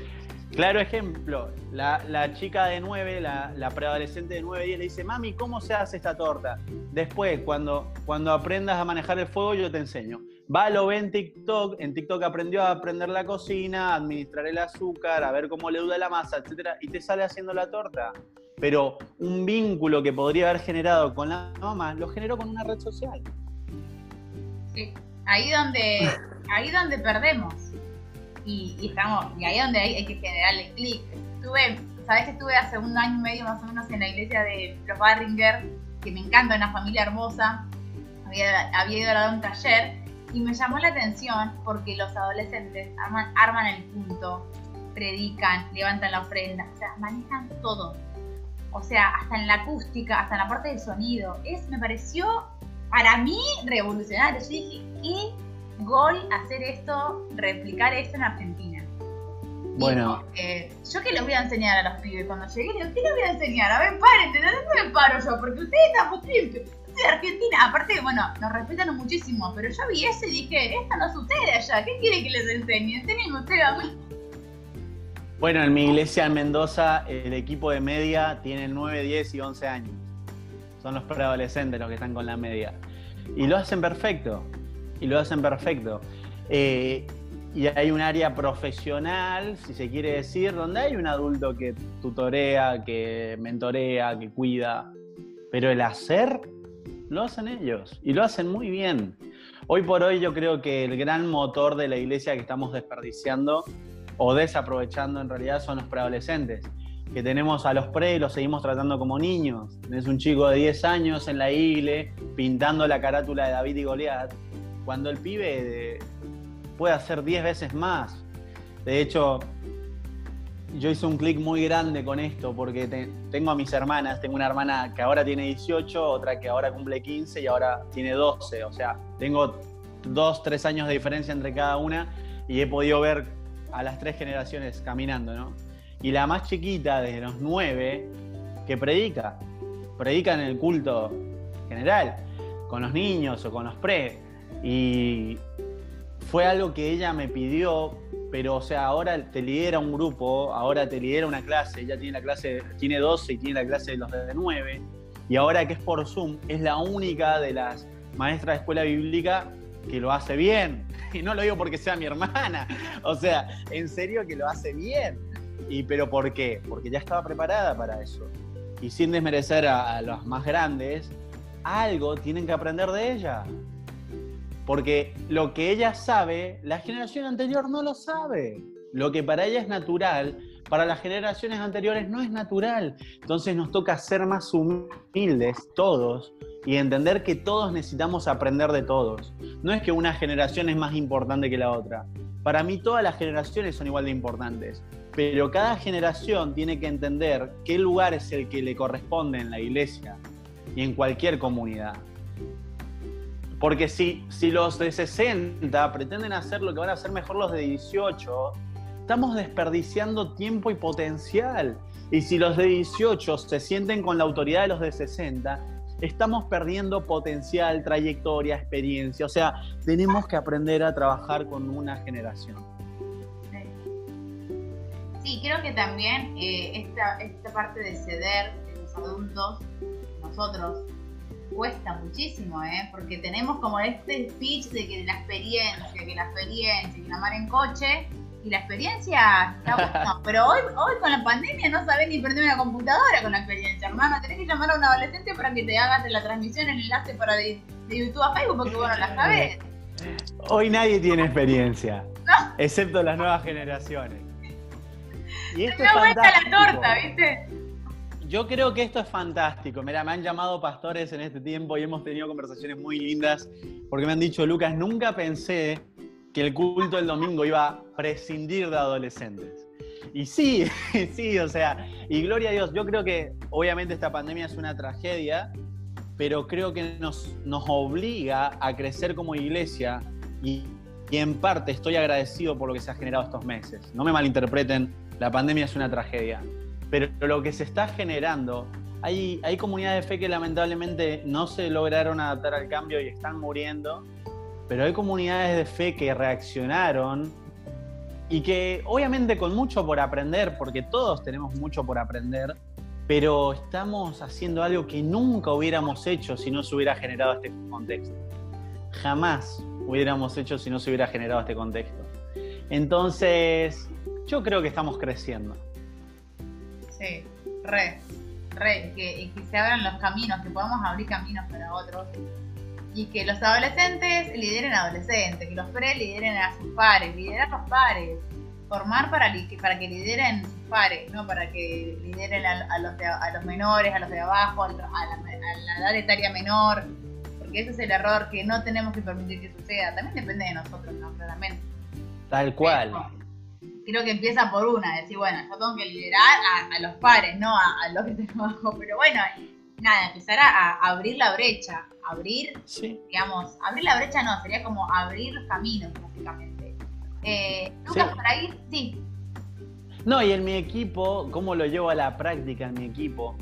claro ejemplo, la, chica de 9, la, preadolescente de 9 10 le dice, mami, ¿cómo se hace esta torta? Después, cuando, cuando aprendas a manejar el fuego, yo te enseño. Va, lo ve en TikTok, en TikTok aprendió a aprender la cocina, a administrar el azúcar, a ver cómo le duda la masa, etcétera, y te sale haciendo la torta. Pero un vínculo que podría haber generado con la mamá lo generó con una red social. Sí, ahí donde, ahí donde perdemos. Y, estamos, y ahí donde hay, que generarle clic. Estuve, sabes que estuve hace un año y medio más o menos en la iglesia de los Barringer, que me encanta, una familia hermosa. Había, había ido a dar un taller y me llamó la atención porque los adolescentes arman, el punto, predican, levantan la ofrenda, o sea, manejan todo. O sea, hasta en la acústica, hasta en la parte del sonido. Es, me pareció, para mí, revolucionario. Yo dije, qué gol hacer esto, replicar esto en Argentina. Bueno. Eh, yo que les voy a enseñar a los pibes cuando llegue, ¿qué les voy a enseñar? A ver, ¿de dónde me paro yo? Porque ustedes están tristes de Argentina. Aparte, bueno, nos respetan muchísimo, pero yo vi eso y dije, esta no sucede allá. ¿Qué quiere que les enseñe? Enseñenme usted a mí. Bueno, en mi iglesia en Mendoza, el equipo de media tiene 9, 10 y 11 años. Son los preadolescentes los que están con la media. Y lo hacen perfecto. Y lo hacen perfecto. Eh, y hay un área profesional, si se quiere decir, donde hay un adulto que tutorea, que mentorea, que cuida. Pero el hacer lo hacen ellos y lo hacen muy bien. Hoy por hoy yo creo que el gran motor de la iglesia que estamos desperdiciando o desaprovechando en realidad son los preadolescentes. Que tenemos a los pre y los seguimos tratando como niños. Es un chico de 10 años en la iglesia pintando la carátula de David y Goliat, cuando el pibe puede hacer 10 veces más. De hecho, yo hice un clic muy grande con esto porque tengo a mis hermanas, tengo una hermana que ahora tiene 18, otra que ahora cumple 15 y ahora tiene 12, o sea, tengo dos, tres años de diferencia entre cada una y he podido ver a las tres generaciones caminando, ¿no? Y la más chiquita, desde los 9, que predica, predica en el culto general, con los niños o con los pre. Y fue algo que ella me pidió, pero o sea, ahora te lidera un grupo, ahora te lidera una clase, ella tiene la clase, tiene 12 y tiene la clase de los de 9, y ahora que es por Zoom, es la única de las maestras de escuela bíblica que lo hace bien. No lo digo porque sea mi hermana, o sea, en serio que lo hace bien. ¿Y pero por qué? Porque ya estaba preparada para eso. Y sin desmerecer a, a los más grandes, algo tienen que aprender de ella. Porque lo que ella sabe, la generación anterior no lo sabe. Lo que para ella es natural, para las generaciones anteriores no es natural. Entonces nos toca ser más humildes todos y entender que todos necesitamos aprender de todos. No es que una generación es más importante que la otra. Para mí todas las generaciones son igual de importantes, pero cada generación tiene que entender qué lugar es el que le corresponde en la iglesia y en cualquier comunidad. Porque si, si los de 60 pretenden hacer lo que van a hacer mejor los de 18, estamos desperdiciando tiempo y potencial. Y si los de 18 se sienten con la autoridad de los de 60, estamos perdiendo potencial, trayectoria, experiencia. O sea, tenemos que aprender a trabajar con una generación. Sí, creo que también eh, esta, esta parte de ceder de los adultos, nosotros, cuesta muchísimo, ¿eh? Porque tenemos como este speech de que la experiencia, que la experiencia, que la mar en coche, y la experiencia está bueno. Pero hoy, hoy con la pandemia no sabés ni prender una computadora con la experiencia, hermano. Tenés que llamar a un adolescente para que te hagas la transmisión, el enlace para de, YouTube a Facebook, porque bueno, la sabés. Hoy nadie tiene experiencia, excepto las nuevas generaciones. Y esto es vuelta la torta, ¿viste? Yo creo que esto es fantástico. Mira, me han llamado pastores en este tiempo y hemos tenido conversaciones muy lindas porque me han dicho, Lucas, nunca pensé que el culto del domingo iba a prescindir de adolescentes. Y sí, sí, o sea, y gloria a Dios, yo creo que obviamente esta pandemia es una tragedia, pero creo que nos, nos obliga a crecer como iglesia y, y en parte estoy agradecido por lo que se ha generado estos meses. No me malinterpreten, la pandemia es una tragedia, pero lo que se está generando, hay, hay comunidades de fe que lamentablemente no se lograron adaptar al cambio y están muriendo pero hay comunidades de fe que reaccionaron y que obviamente con mucho por aprender, porque todos tenemos mucho por aprender, pero estamos haciendo algo que nunca hubiéramos hecho si no se hubiera generado este contexto. Jamás hubiéramos hecho si no se hubiera generado este contexto. Entonces, yo creo que estamos creciendo. Sí, re, re, que, que se abran los caminos, que podamos abrir caminos para otros y que los adolescentes lideren a adolescentes, que los pre lideren a sus pares, liderar a los pares, formar para, para que lideren sus pares, no para que lideren a, los, a los menores, a los de abajo, a la, a la edad etaria menor, porque ese es el error que no tenemos que permitir que suceda. También depende de nosotros, ¿no? Claramente. Tal cual. creo que empieza por una, decir, bueno, yo tengo que liderar a, los pares, no a, los que tengo abajo, pero bueno, nada, empezar a abrir la brecha, abrir, digamos, abrir la brecha no, sería como abrir los caminos, básicamente. Eh, Lucas, para ir, sí. No, y en mi equipo, ¿cómo lo llevo a la práctica en mi equipo?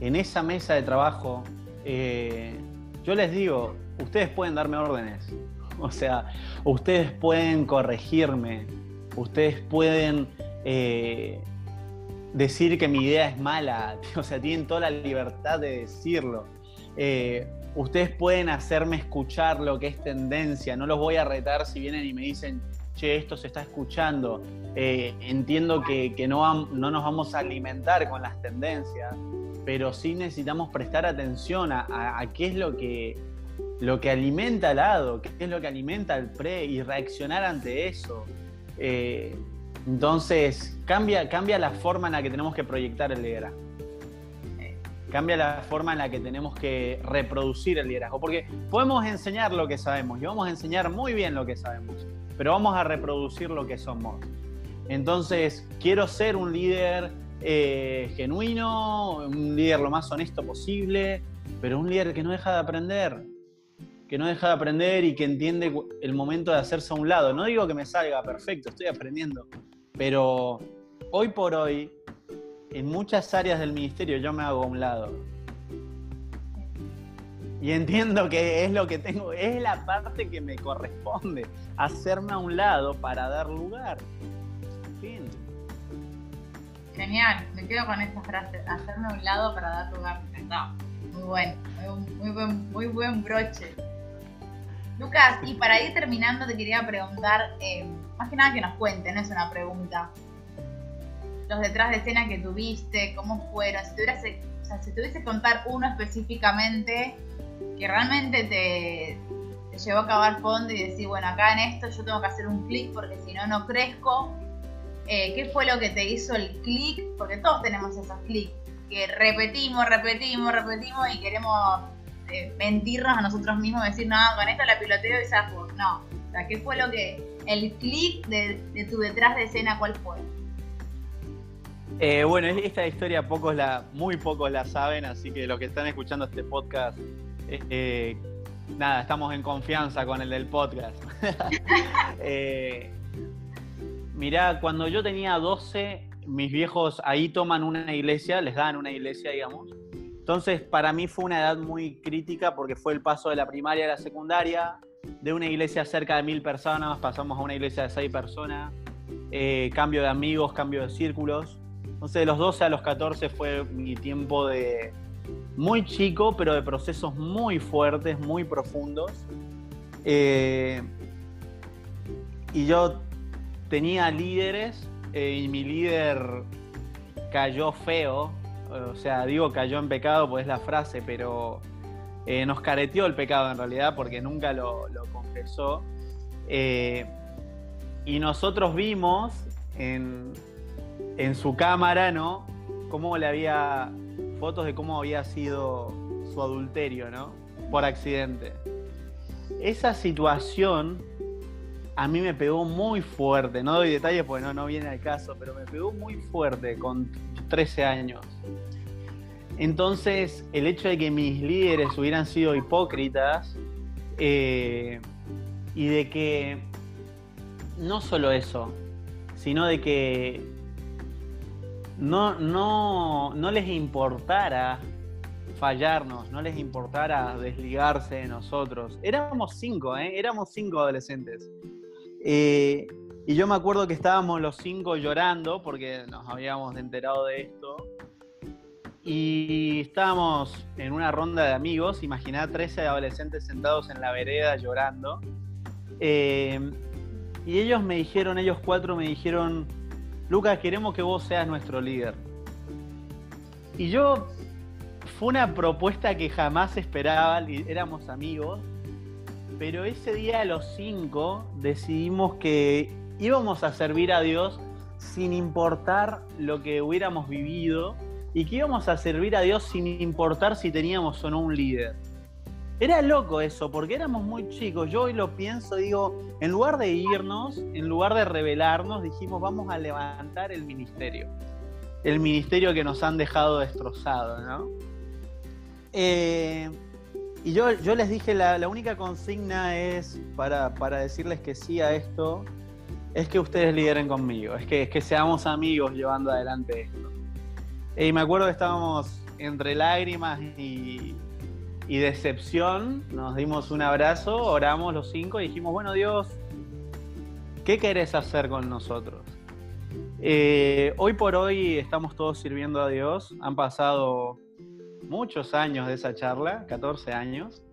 En esa mesa de trabajo, eh, yo les digo, ustedes pueden darme órdenes, o sea, ustedes pueden corregirme, ustedes pueden eh, decir que mi idea es mala, o sea, tienen toda la libertad de decirlo. Eh, ustedes pueden hacerme escuchar lo que es tendencia, no los voy a retar si vienen y me dicen, che, esto se está escuchando, eh, entiendo que, no, no, nos vamos a alimentar con las tendencias, pero sí necesitamos prestar atención a, qué es lo que, lo que alimenta al lado, qué es lo que alimenta al pre y reaccionar ante eso. Eh, entonces, cambia, cambia la forma en la que tenemos que proyectar el liderazgo cambia la forma en la que tenemos que reproducir el liderazgo. Porque podemos enseñar lo que sabemos y vamos a enseñar muy bien lo que sabemos, pero vamos a reproducir lo que somos. Entonces, quiero ser un líder eh, genuino, un líder lo más honesto posible, pero un líder que no deja de aprender, que no deja de aprender y que entiende el momento de hacerse a un lado. No digo que me salga perfecto, estoy aprendiendo, pero hoy por hoy en muchas áreas del ministerio yo me hago a un lado. Y entiendo que es lo que tengo, es la parte que me corresponde, hacerme a un lado para dar lugar. Fin. Genial, me quedo con esta frase, hacerme a un lado para dar lugar. muy bueno, muy, buen, broche. Lucas, y para ir terminando te quería preguntar, eh, más que nada que nos cuente, no es una pregunta. Los detrás de escena que tuviste, cómo fueron, si tuvieras, o sea, si tuviese contar uno específicamente que realmente te, llevó a acabar fondo y decir, bueno, acá en esto yo tengo que hacer un clic porque si no, no crezco. Eh, ¿Qué fue lo que te hizo el clic? Porque todos tenemos esos clics, que repetimos, repetimos, repetimos y queremos eh, mentirnos a nosotros mismos, decir, no, con esto la piloteo y zafo. No. ¿qué fue lo que, el clic de, tu detrás de escena, cuál fue? Eh, bueno, esta historia pocos la, muy pocos la saben, así que los que están escuchando este podcast eh, nada, estamos en confianza con el del podcast. eh, mirá, cuando yo tenía 12, mis viejos ahí toman una iglesia, les dan una iglesia, digamos. Entonces, para mí fue una edad muy crítica porque fue el paso de la primaria a la secundaria, de una iglesia cerca de mil personas, pasamos a una iglesia de seis personas, eh, cambio de amigos, cambio de círculos. Entonces, de los 12 a los 14 fue mi tiempo de, muy chico, pero de procesos muy fuertes, muy profundos. Eh, y yo tenía líderes eh, y mi líder cayó feo, o sea, digo cayó en pecado, pues es la frase, pero eh, nos careteó el pecado en realidad porque nunca lo, confesó. y nosotros vimos en, en su cámara, ¿no? Cómo le había fotos de cómo había sido su adulterio, ¿no? Por accidente. Esa situación a mí me pegó muy fuerte, no doy detalles porque no, no viene al caso, pero me pegó muy fuerte con 13 años. Entonces, el hecho de que mis líderes hubieran sido hipócritas eh, y de que no solo eso, sino de que no, no, no les importara fallarnos, no les importara desligarse de nosotros. Éramos cinco, ¿eh? éramos cinco adolescentes. Eh, y yo me acuerdo que estábamos los cinco llorando porque nos habíamos enterado de esto. Y estábamos en una ronda de amigos, imaginá 13 adolescentes sentados en la vereda llorando. Eh, y ellos me dijeron, ellos cuatro me dijeron, Lucas, queremos que vos seas nuestro líder. Y yo, fue una propuesta que jamás esperaba, éramos amigos, pero ese día a los cinco decidimos que íbamos a servir a Dios sin importar lo que hubiéramos vivido y que íbamos a servir a Dios sin importar si teníamos o no un líder. Era loco eso, porque éramos muy chicos. Yo hoy lo pienso, digo, en lugar de irnos, en lugar de rebelarnos, dijimos, vamos a levantar el ministerio. El ministerio que nos han dejado destrozado, ¿no? Eh, y yo, yo les dije, la, única consigna es, para, decirles que sí a esto, es que ustedes lideren conmigo, es que, es que seamos amigos llevando adelante esto. Y me acuerdo que estábamos entre lágrimas y, y decepción, nos dimos un abrazo, oramos los cinco y dijimos, bueno Dios, ¿qué querés hacer con nosotros? Eh, hoy por hoy estamos todos sirviendo a Dios, han pasado muchos años de esa charla, 14 años,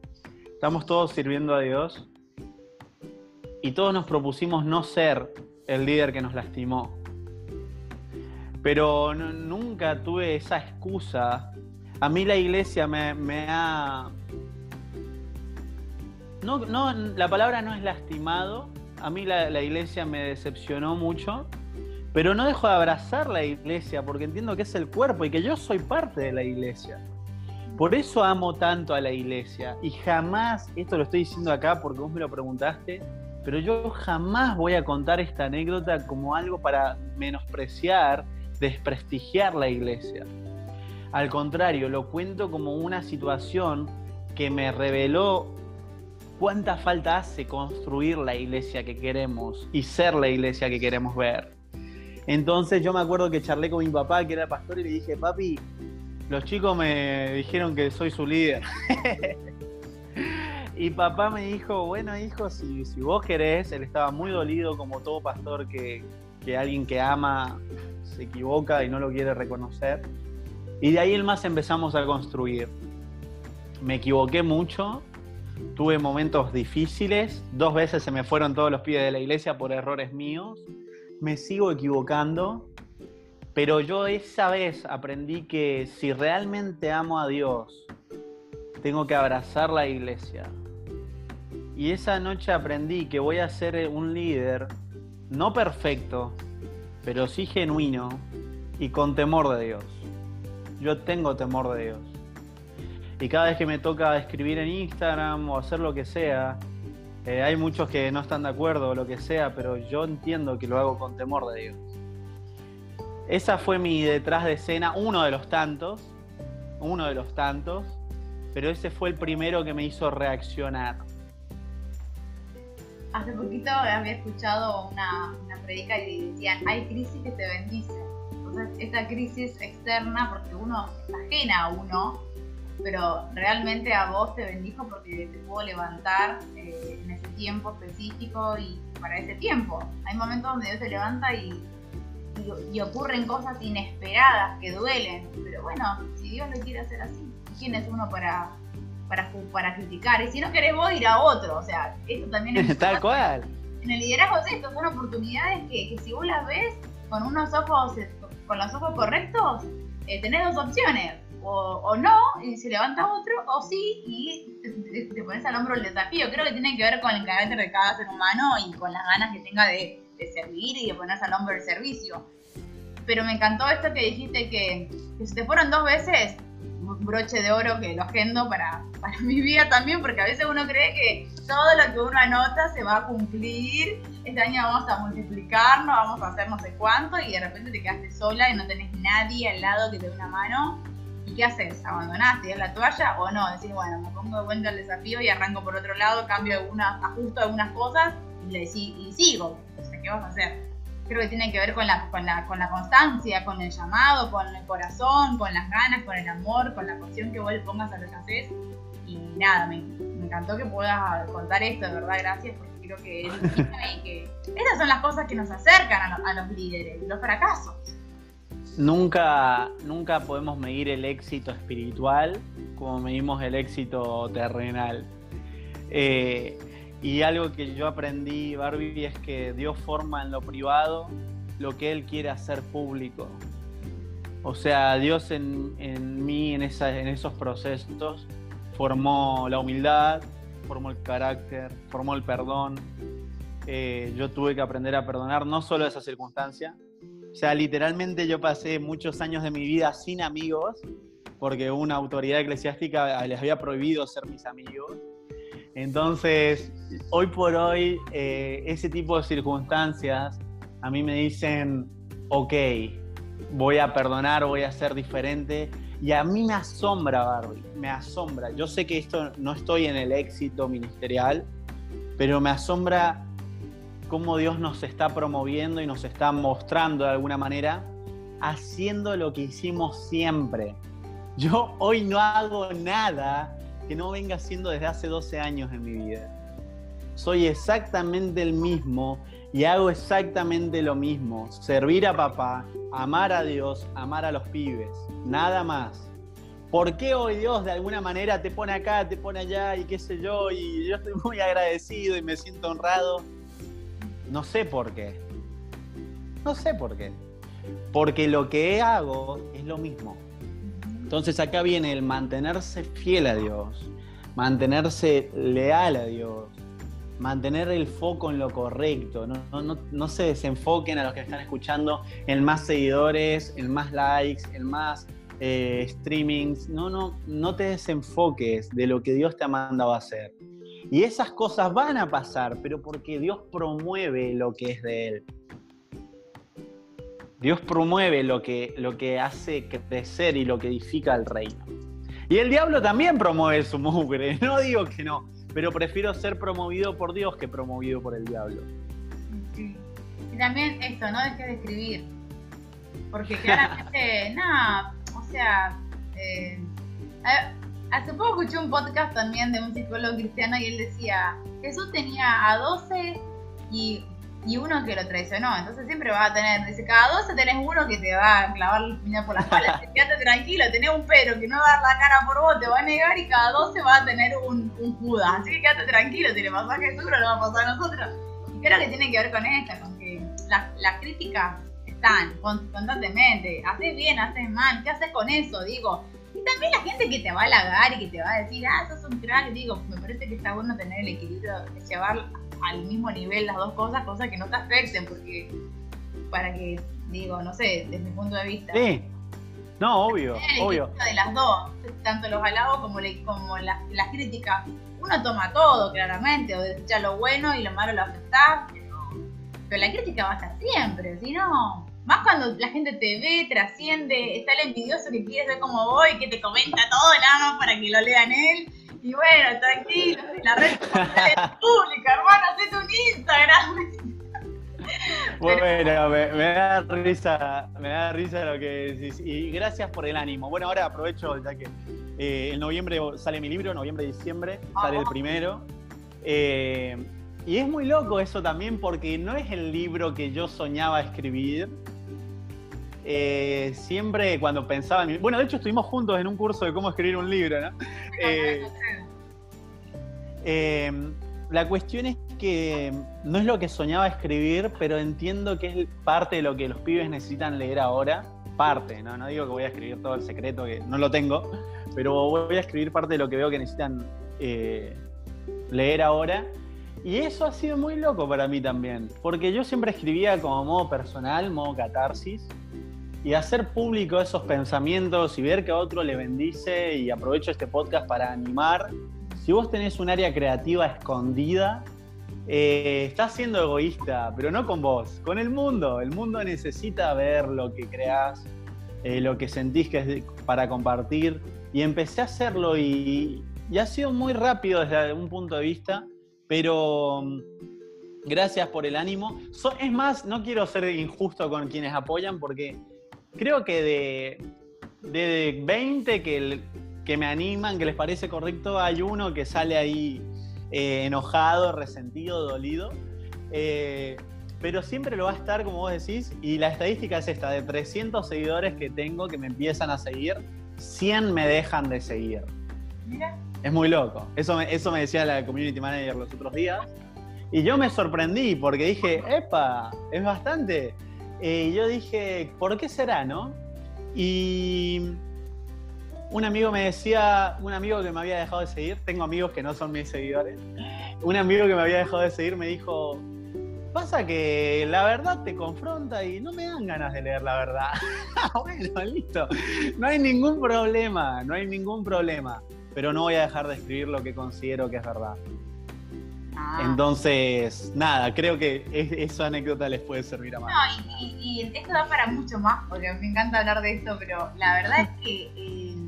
estamos todos sirviendo a Dios y todos nos propusimos no ser el líder que nos lastimó. Pero nunca tuve esa excusa a mí la iglesia me, ha... No, no, la palabra no es lastimado, a mí la, la, iglesia me decepcionó mucho, pero no dejo de abrazar la iglesia porque entiendo que es el cuerpo y que yo soy parte de la iglesia. Por eso amo tanto a la iglesia y jamás, esto lo estoy diciendo acá porque vos me lo preguntaste, pero yo jamás voy a contar esta anécdota como algo para menospreciar, desprestigiar la iglesia. Al contrario, lo cuento como una situación que me reveló cuánta falta hace construir la iglesia que queremos y ser la iglesia que queremos ver. Entonces yo me acuerdo que charlé con mi papá, que era pastor, y le dije, papi, los chicos me dijeron que soy su líder. Y papá me dijo, bueno hijo, si, si vos querés, él estaba muy dolido como todo pastor que, que alguien que ama se equivoca y no lo quiere reconocer. Y de ahí el más empezamos a construir. Me equivoqué mucho, tuve momentos difíciles, dos veces se me fueron todos los pies de la iglesia por errores míos, me sigo equivocando, pero yo esa vez aprendí que si realmente amo a Dios, tengo que abrazar la iglesia. Y esa noche aprendí que voy a ser un líder, no perfecto, pero sí genuino y con temor de Dios. Yo tengo temor de Dios. Y cada vez que me toca escribir en Instagram o hacer lo que sea, eh, hay muchos que no están de acuerdo o lo que sea, pero yo entiendo que lo hago con temor de Dios. Esa fue mi detrás de escena, uno de los tantos, uno de los tantos, pero ese fue el primero que me hizo reaccionar. Hace poquito había escuchado una, una predica y decían, hay crisis que te bendicen. Entonces, esta crisis externa, porque uno está ajena a uno, pero realmente a vos te bendijo porque te puedo levantar eh, en ese tiempo específico y para ese tiempo. Hay momentos donde Dios te levanta y, y, ocurren cosas inesperadas que duelen, pero bueno, si Dios lo quiere hacer así, ¿quién es uno para, para, para criticar? Y si no querés vos, ir a otro, o sea, esto también es... Tal cual. En el liderazgo es esto, son oportunidades que, que si vos las ves con unos ojos, con los ojos correctos, eh, tenés dos opciones o, no, y se levanta otro, o sí, y te, pones al hombro el desafío. Creo que tiene que ver con el carácter de cada ser humano y con las ganas que tenga de, servir y de ponerse al hombro el servicio. Pero me encantó esto que dijiste que, que se te fueron dos veces, broche de oro que lo agendo para, para mi vida también, porque a veces uno cree que todo lo que uno anota se va a cumplir, este año vamos a multiplicarnos, vamos a hacer no sé cuánto, y de repente te quedaste sola y no tenés nadie al lado que te dé una mano ¿Y qué haces? ¿Abandonás, tirás la toalla o no? Decís, bueno, me pongo de vuelta al desafío y arranco por otro lado, cambio algunas, ajusto algunas cosas y, le, y sigo. O sea, ¿qué vas a hacer? Creo que tiene que ver con la, con, la, con la constancia, con el llamado, con el corazón, con las ganas, con el amor, con la pasión que vos le pongas a lo que haces. Y nada, me, encantó que puedas contar esto, de verdad, gracias, porque creo que, es que esas son las cosas que nos acercan a, a los líderes, los fracasos nunca, nunca podemos medir el éxito espiritual como medimos el éxito terrenal. Eh, y algo que yo aprendí, Barbie, es que Dios forma en lo privado lo que Él quiere hacer público. O sea, Dios en, mí, en, en esos procesos, formó la humildad, formó el carácter, formó el perdón. Eh, yo tuve que aprender a perdonar no solo esa circunstancia, o sea, literalmente yo pasé muchos años de mi vida sin amigos, porque una autoridad eclesiástica les había prohibido ser mis amigos. Entonces, hoy por hoy, eh, ese tipo de circunstancias a mí me dicen, ok, voy a perdonar, voy a ser diferente. Y a mí me asombra, Barbie, me asombra. Yo sé que esto no estoy en el éxito ministerial, pero me asombra cómo Dios nos está promoviendo y nos está mostrando de alguna manera, haciendo lo que hicimos siempre. Yo hoy no hago nada que no venga haciendo desde hace 12 años en mi vida. Soy exactamente el mismo y hago exactamente lo mismo. Servir a papá, amar a Dios, amar a los pibes. Nada más. ¿Por qué hoy Dios de alguna manera te pone acá, te pone allá y qué sé yo? Y yo estoy muy agradecido y me siento honrado no sé por qué. No sé por qué. Porque lo que hago es lo mismo. Entonces acá viene el mantenerse fiel a Dios, mantenerse leal a Dios, mantener el foco en lo correcto. No, se desenfoquen a los que están escuchando en más seguidores, en más likes, en más eh, streamings. No, no, no te desenfoques de lo que Dios te ha mandado a hacer. Y esas cosas van a pasar, pero porque Dios promueve lo que es de Él. Dios promueve lo que, lo que hace crecer y lo que edifica el reino. Y el diablo también promueve su mugre, no digo que no, pero prefiero ser promovido por Dios que promovido por el diablo. Y también esto, no dejes de escribir. Porque claramente, no, o sea, eh, Hace poco escuché un podcast también de un psicólogo cristiano y él decía, Jesús tenía a 12 y, y uno que lo traicionó, entonces siempre va a tener, dice, cada 12 tenés uno que te va a clavar el puñal por la espalda, quédate tranquilo, tenés un Pedro que no va a dar la cara por vos, te va a negar y cada 12 va a tener un, un Judas, así que quédate tranquilo, si le pasó a Jesús, no lo va a pasar a nosotros. Y creo que tiene que ver con esto, con que las la críticas están constantemente, haces bien, haces mal, ¿qué haces con eso? Digo, y también la gente que te va a halagar y que te va a decir, ah, sos un crack, digo, me parece que está bueno tener el equilibrio de llevar al mismo nivel las dos cosas, cosas que no te afecten, porque para que, digo, no sé, desde mi punto de vista. Sí. No, obvio, obvio. De las dos, tanto los halagos como, como las, críticas. Uno toma todo, claramente, o desecha lo bueno y lo malo lo aceptás, pero, pero la crítica va a estar siempre, si no, más cuando la gente te ve, trasciende, está el envidioso que quiere ver cómo voy, que te comenta todo nada más para que lo lean él. Y bueno, tranquilo, la red pública, hermano, hacete un Instagram. Bueno, me, da risa, me da risa lo que decís. Y gracias por el ánimo. Bueno, ahora aprovecho ya que eh, en noviembre sale mi libro, noviembre, diciembre, sale el primero. Eh, y es muy loco eso también porque no es el libro que yo soñaba escribir, eh, siempre cuando pensaba en Bueno, de hecho estuvimos juntos en un curso de cómo escribir un libro, ¿no? Eh, eh, la cuestión es que no es lo que soñaba escribir, pero entiendo que es parte de lo que los pibes necesitan leer ahora. Parte, ¿no? No digo que voy a escribir todo el secreto, que no lo tengo, pero voy a escribir parte de lo que veo que necesitan leer ahora. Y eso ha sido muy loco para mí también, porque yo siempre escribía como modo personal, modo catarsis, y hacer público esos pensamientos y ver que a otro le bendice y aprovecho este podcast para animar. Si vos tenés un área creativa escondida, eh, estás siendo egoísta, pero no con vos, con el mundo. El mundo necesita ver lo que creás, eh, lo que sentís que es para compartir. Y empecé a hacerlo y, ha sido muy rápido desde un punto de vista, pero mm, gracias por el ánimo. es más, no quiero ser injusto con quienes apoyan porque creo que de, de 20 que, que me animan, que les parece correcto, hay uno que sale ahí eh, enojado, resentido, dolido. Eh, pero siempre lo va a estar, como vos decís, y la estadística es esta, de 300 seguidores que tengo que me empiezan a seguir, 100 me dejan de seguir. Mira. Es muy loco. Eso me, eso me decía la community manager los otros días. Y yo me sorprendí porque dije, epa, es bastante. Y yo dije, ¿por qué será, no? Y un amigo me decía, un amigo que me había dejado de seguir, tengo amigos que no son mis seguidores, un amigo que me había dejado de seguir me dijo, pasa que la verdad te confronta y no me dan ganas de leer la verdad. bueno, listo, no hay ningún problema, no hay ningún problema, pero no voy a dejar de escribir lo que considero que es verdad. Ah. Entonces, nada, creo que esa anécdota les puede servir a más. No, y, esto da para mucho más, porque me encanta hablar de esto, pero la verdad es que eh,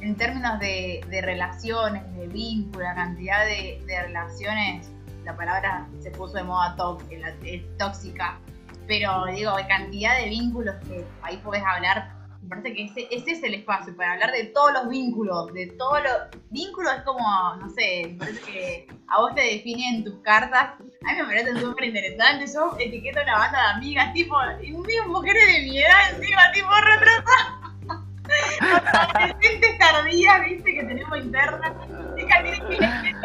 en términos de, relaciones, de vínculos, la cantidad de, relaciones, la palabra se puso de moda tóxica, pero digo, cantidad de vínculos que ahí podés hablar me parece que ese, ese, es el espacio para hablar de todos los vínculos, de todos los vínculos es como, no sé, me parece que a vos te definen tus cartas. A mí me parece súper interesante. Yo etiqueto una banda de amigas, tipo, y mujeres de mi edad encima, tipo, retrasadas. Adolescentes tardías, viste, que tenemos internas. Fíjate que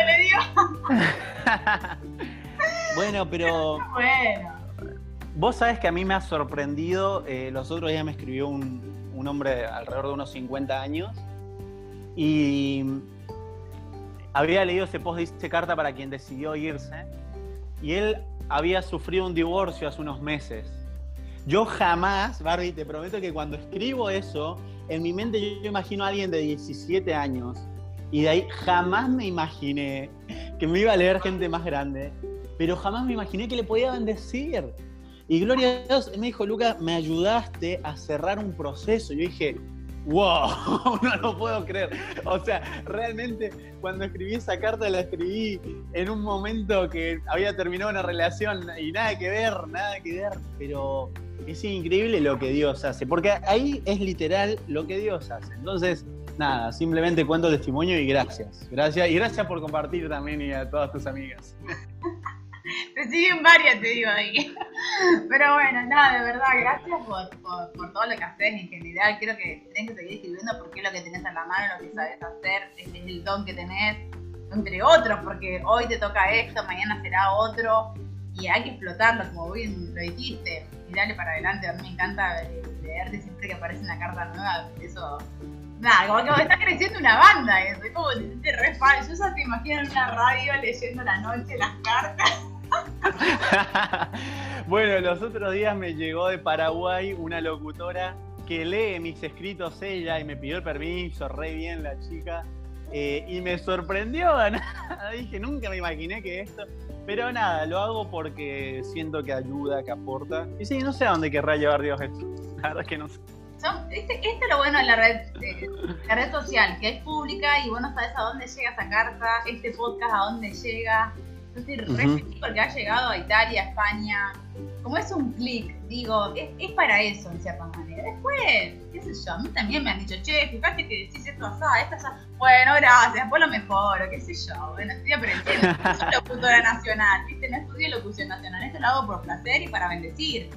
le digo. bueno, pero. Bueno. Vos sabés que a mí me ha sorprendido, eh, los otros días me escribió un, un hombre alrededor de unos 50 años, y había leído ese post, dice carta para quien decidió irse, y él había sufrido un divorcio hace unos meses. Yo jamás, Barbie, te prometo que cuando escribo eso, en mi mente yo, imagino a alguien de 17 años, y de ahí jamás me imaginé que me iba a leer gente más grande, pero jamás me imaginé que le podía bendecir. Y gloria a Dios, me dijo, Luca, me ayudaste a cerrar un proceso. Yo dije, wow, no lo puedo creer. O sea, realmente cuando escribí esa carta la escribí en un momento que había terminado una relación y nada que ver, nada que ver, pero es increíble lo que Dios hace, porque ahí es literal lo que Dios hace. Entonces, nada, simplemente cuento testimonio y gracias. Gracias y gracias por compartir también y a todas tus amigas. Te siguen varias, te digo ahí. Pero bueno, nada, de verdad, gracias por, por, todo lo que haces en general. Creo que tenés que seguir escribiendo porque es lo que tenés en la mano, lo que sabes hacer, es el don que tenés, entre otros, porque hoy te toca esto, mañana será otro, y hay que explotarlo, como bien lo dijiste, y dale para adelante. A mí me encanta leerte siempre que aparece una carta nueva, eso Nada, como que está creciendo una banda, ¿eh? como te re Yo ya te imagino en una radio leyendo la noche las cartas. bueno, los otros días me llegó de Paraguay una locutora que lee mis escritos ella y me pidió el permiso, re bien la chica. Eh, y me sorprendió, dije, nunca me imaginé que esto. Pero nada, lo hago porque siento que ayuda, que aporta. Y sí, no sé a dónde querrá llevar Dios esto. La verdad es que no sé. este, este, es lo bueno de la red, la red social, que es pública y vos sabes a dónde llega esa carta, este podcast a dónde llega. Yo estoy re feliz porque ha llegado a Italia, España. Como es un clic, digo, es, es, para eso en cierta manera. Después, qué sé yo, a mí también me han dicho, che, fíjate que decís esto asá, esto asá. Bueno, gracias, después lo mejor, qué sé yo. Bueno, estoy aprendiendo. No soy locutora nacional, ¿viste? No estudié locución nacional. Esto lo hago por placer y para bendecir.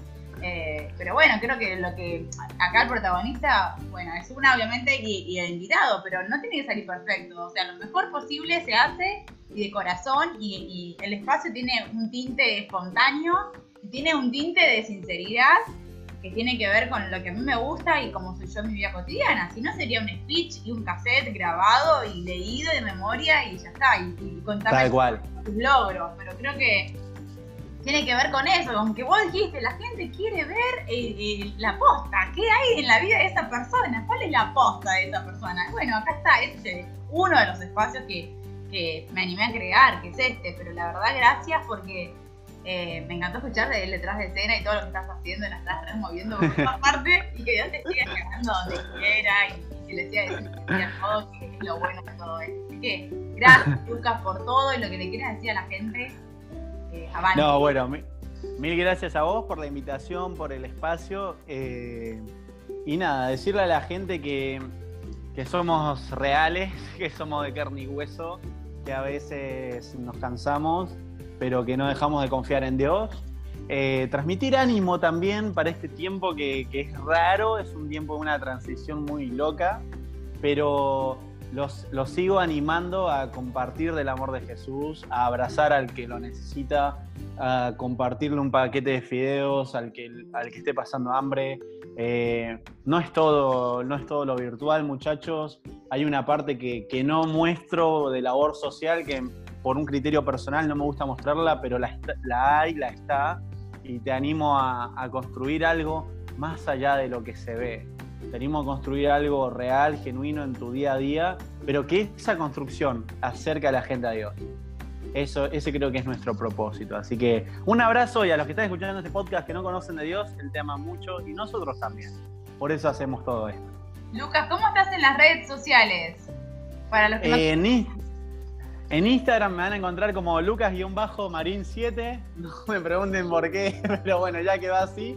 Eh, pero bueno, creo que lo que acá el protagonista, bueno, es una obviamente y, y, el invitado, pero no tiene que salir perfecto. O sea, lo mejor posible se hace y de corazón y, el espacio tiene un tinte espontáneo, tiene un tinte de sinceridad que tiene que ver con lo que a mí me gusta y cómo soy yo en mi vida cotidiana. Si no sería un speech y un cassette grabado y leído de memoria y ya está, y, y contar tus logros. Pero creo que tiene que ver con eso, con que vos dijiste, la gente quiere ver eh, eh, la posta, qué hay en la vida de esa persona, cuál es la posta de esa persona. Bueno, acá está, este es uno de los espacios que que me animé a crear, que es este, pero la verdad gracias porque eh, me encantó escuchar de él detrás de escena y todo lo que estás haciendo, la estás moviendo por todas partes y que Dios te siga ganando donde quiera y, que le siga diciendo todo, que es lo bueno de todo esto. Así que gracias Lucas por todo y lo que le quieras decir a la gente. Eh, no, bueno, mil gracias a vos por la invitación, por el espacio. Eh, y nada, decirle a la gente que, que somos reales, que somos de carne y hueso, que a veces nos cansamos, pero que no dejamos de confiar en Dios. Eh, transmitir ánimo también para este tiempo que, que, es raro, es un tiempo de una transición muy loca, pero los, los, sigo animando a compartir del amor de Jesús, a abrazar al que lo necesita, a compartirle un paquete de fideos al que, al que esté pasando hambre. Eh, no, es todo, no es todo lo virtual, muchachos. Hay una parte que, que, no muestro de labor social que por un criterio personal no me gusta mostrarla, pero la, la hay, la está. Y te animo a, a construir algo más allá de lo que se ve Tenemos a construir algo real, genuino en tu día a día, pero que esa construcción acerque a la gente a Dios. Eso, ese creo que es nuestro propósito. Así que un abrazo y a los que están escuchando este podcast que no conocen de Dios, Él te ama mucho y nosotros también. Por eso hacemos todo esto. Lucas, ¿cómo estás en las redes sociales? Para los que en, en Instagram me van a encontrar como Lucas-Marín7. No me pregunten por qué, pero bueno, ya quedó así.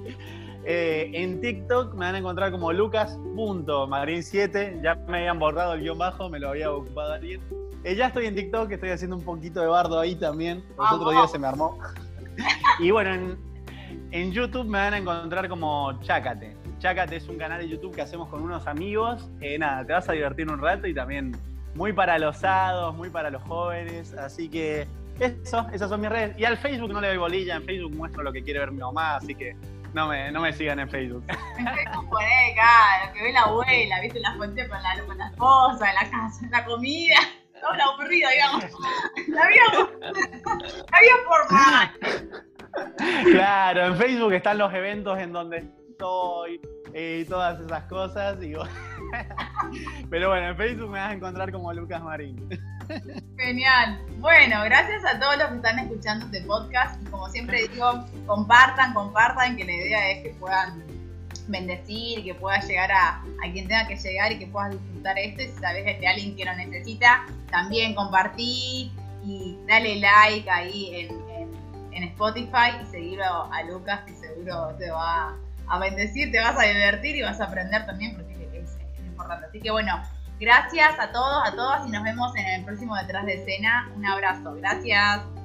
Eh, en TikTok me van a encontrar como lucas.marin7. Ya me habían borrado el guion bajo, me lo había ocupado alguien. Eh, ya estoy en TikTok, estoy haciendo un poquito de bardo ahí también. Los otros días se me armó. y bueno, en, YouTube me van a encontrar como Chácate. Chácate es un canal de YouTube que hacemos con unos amigos. Eh, nada, te vas a divertir un rato y también muy para los sados, muy para los jóvenes. Así que eso, esas son mis redes. Y al Facebook no le doy bolilla, en Facebook muestro lo que quiere ver mi mamá, así que no me, no me sigan en Facebook. En Facebook por ahí, lo que ve la abuela, viste la fuente con la, con la esposa, la casa, la comida, todo lo aburrido, digamos. La vida, la vida formal. Claro, en Facebook están los eventos en donde estoy y todas esas cosas. Pero bueno, en Facebook me vas a encontrar como Lucas Marín. Genial. Bueno, gracias a todos los que están escuchando este podcast. Como siempre digo, compartan, compartan, que la idea es que puedan bendecir, que pueda llegar a, quien tenga que llegar y que puedas disfrutar esto. Y si sabes de alguien que lo necesita, también compartí y dale like ahí en, Spotify y seguirlo a Lucas, que seguro te va a a bendecir, te vas a divertir y vas a aprender también porque es, importante. Así que bueno, gracias a todos, a todas y nos vemos en el próximo Detrás de Escena. Un abrazo, gracias.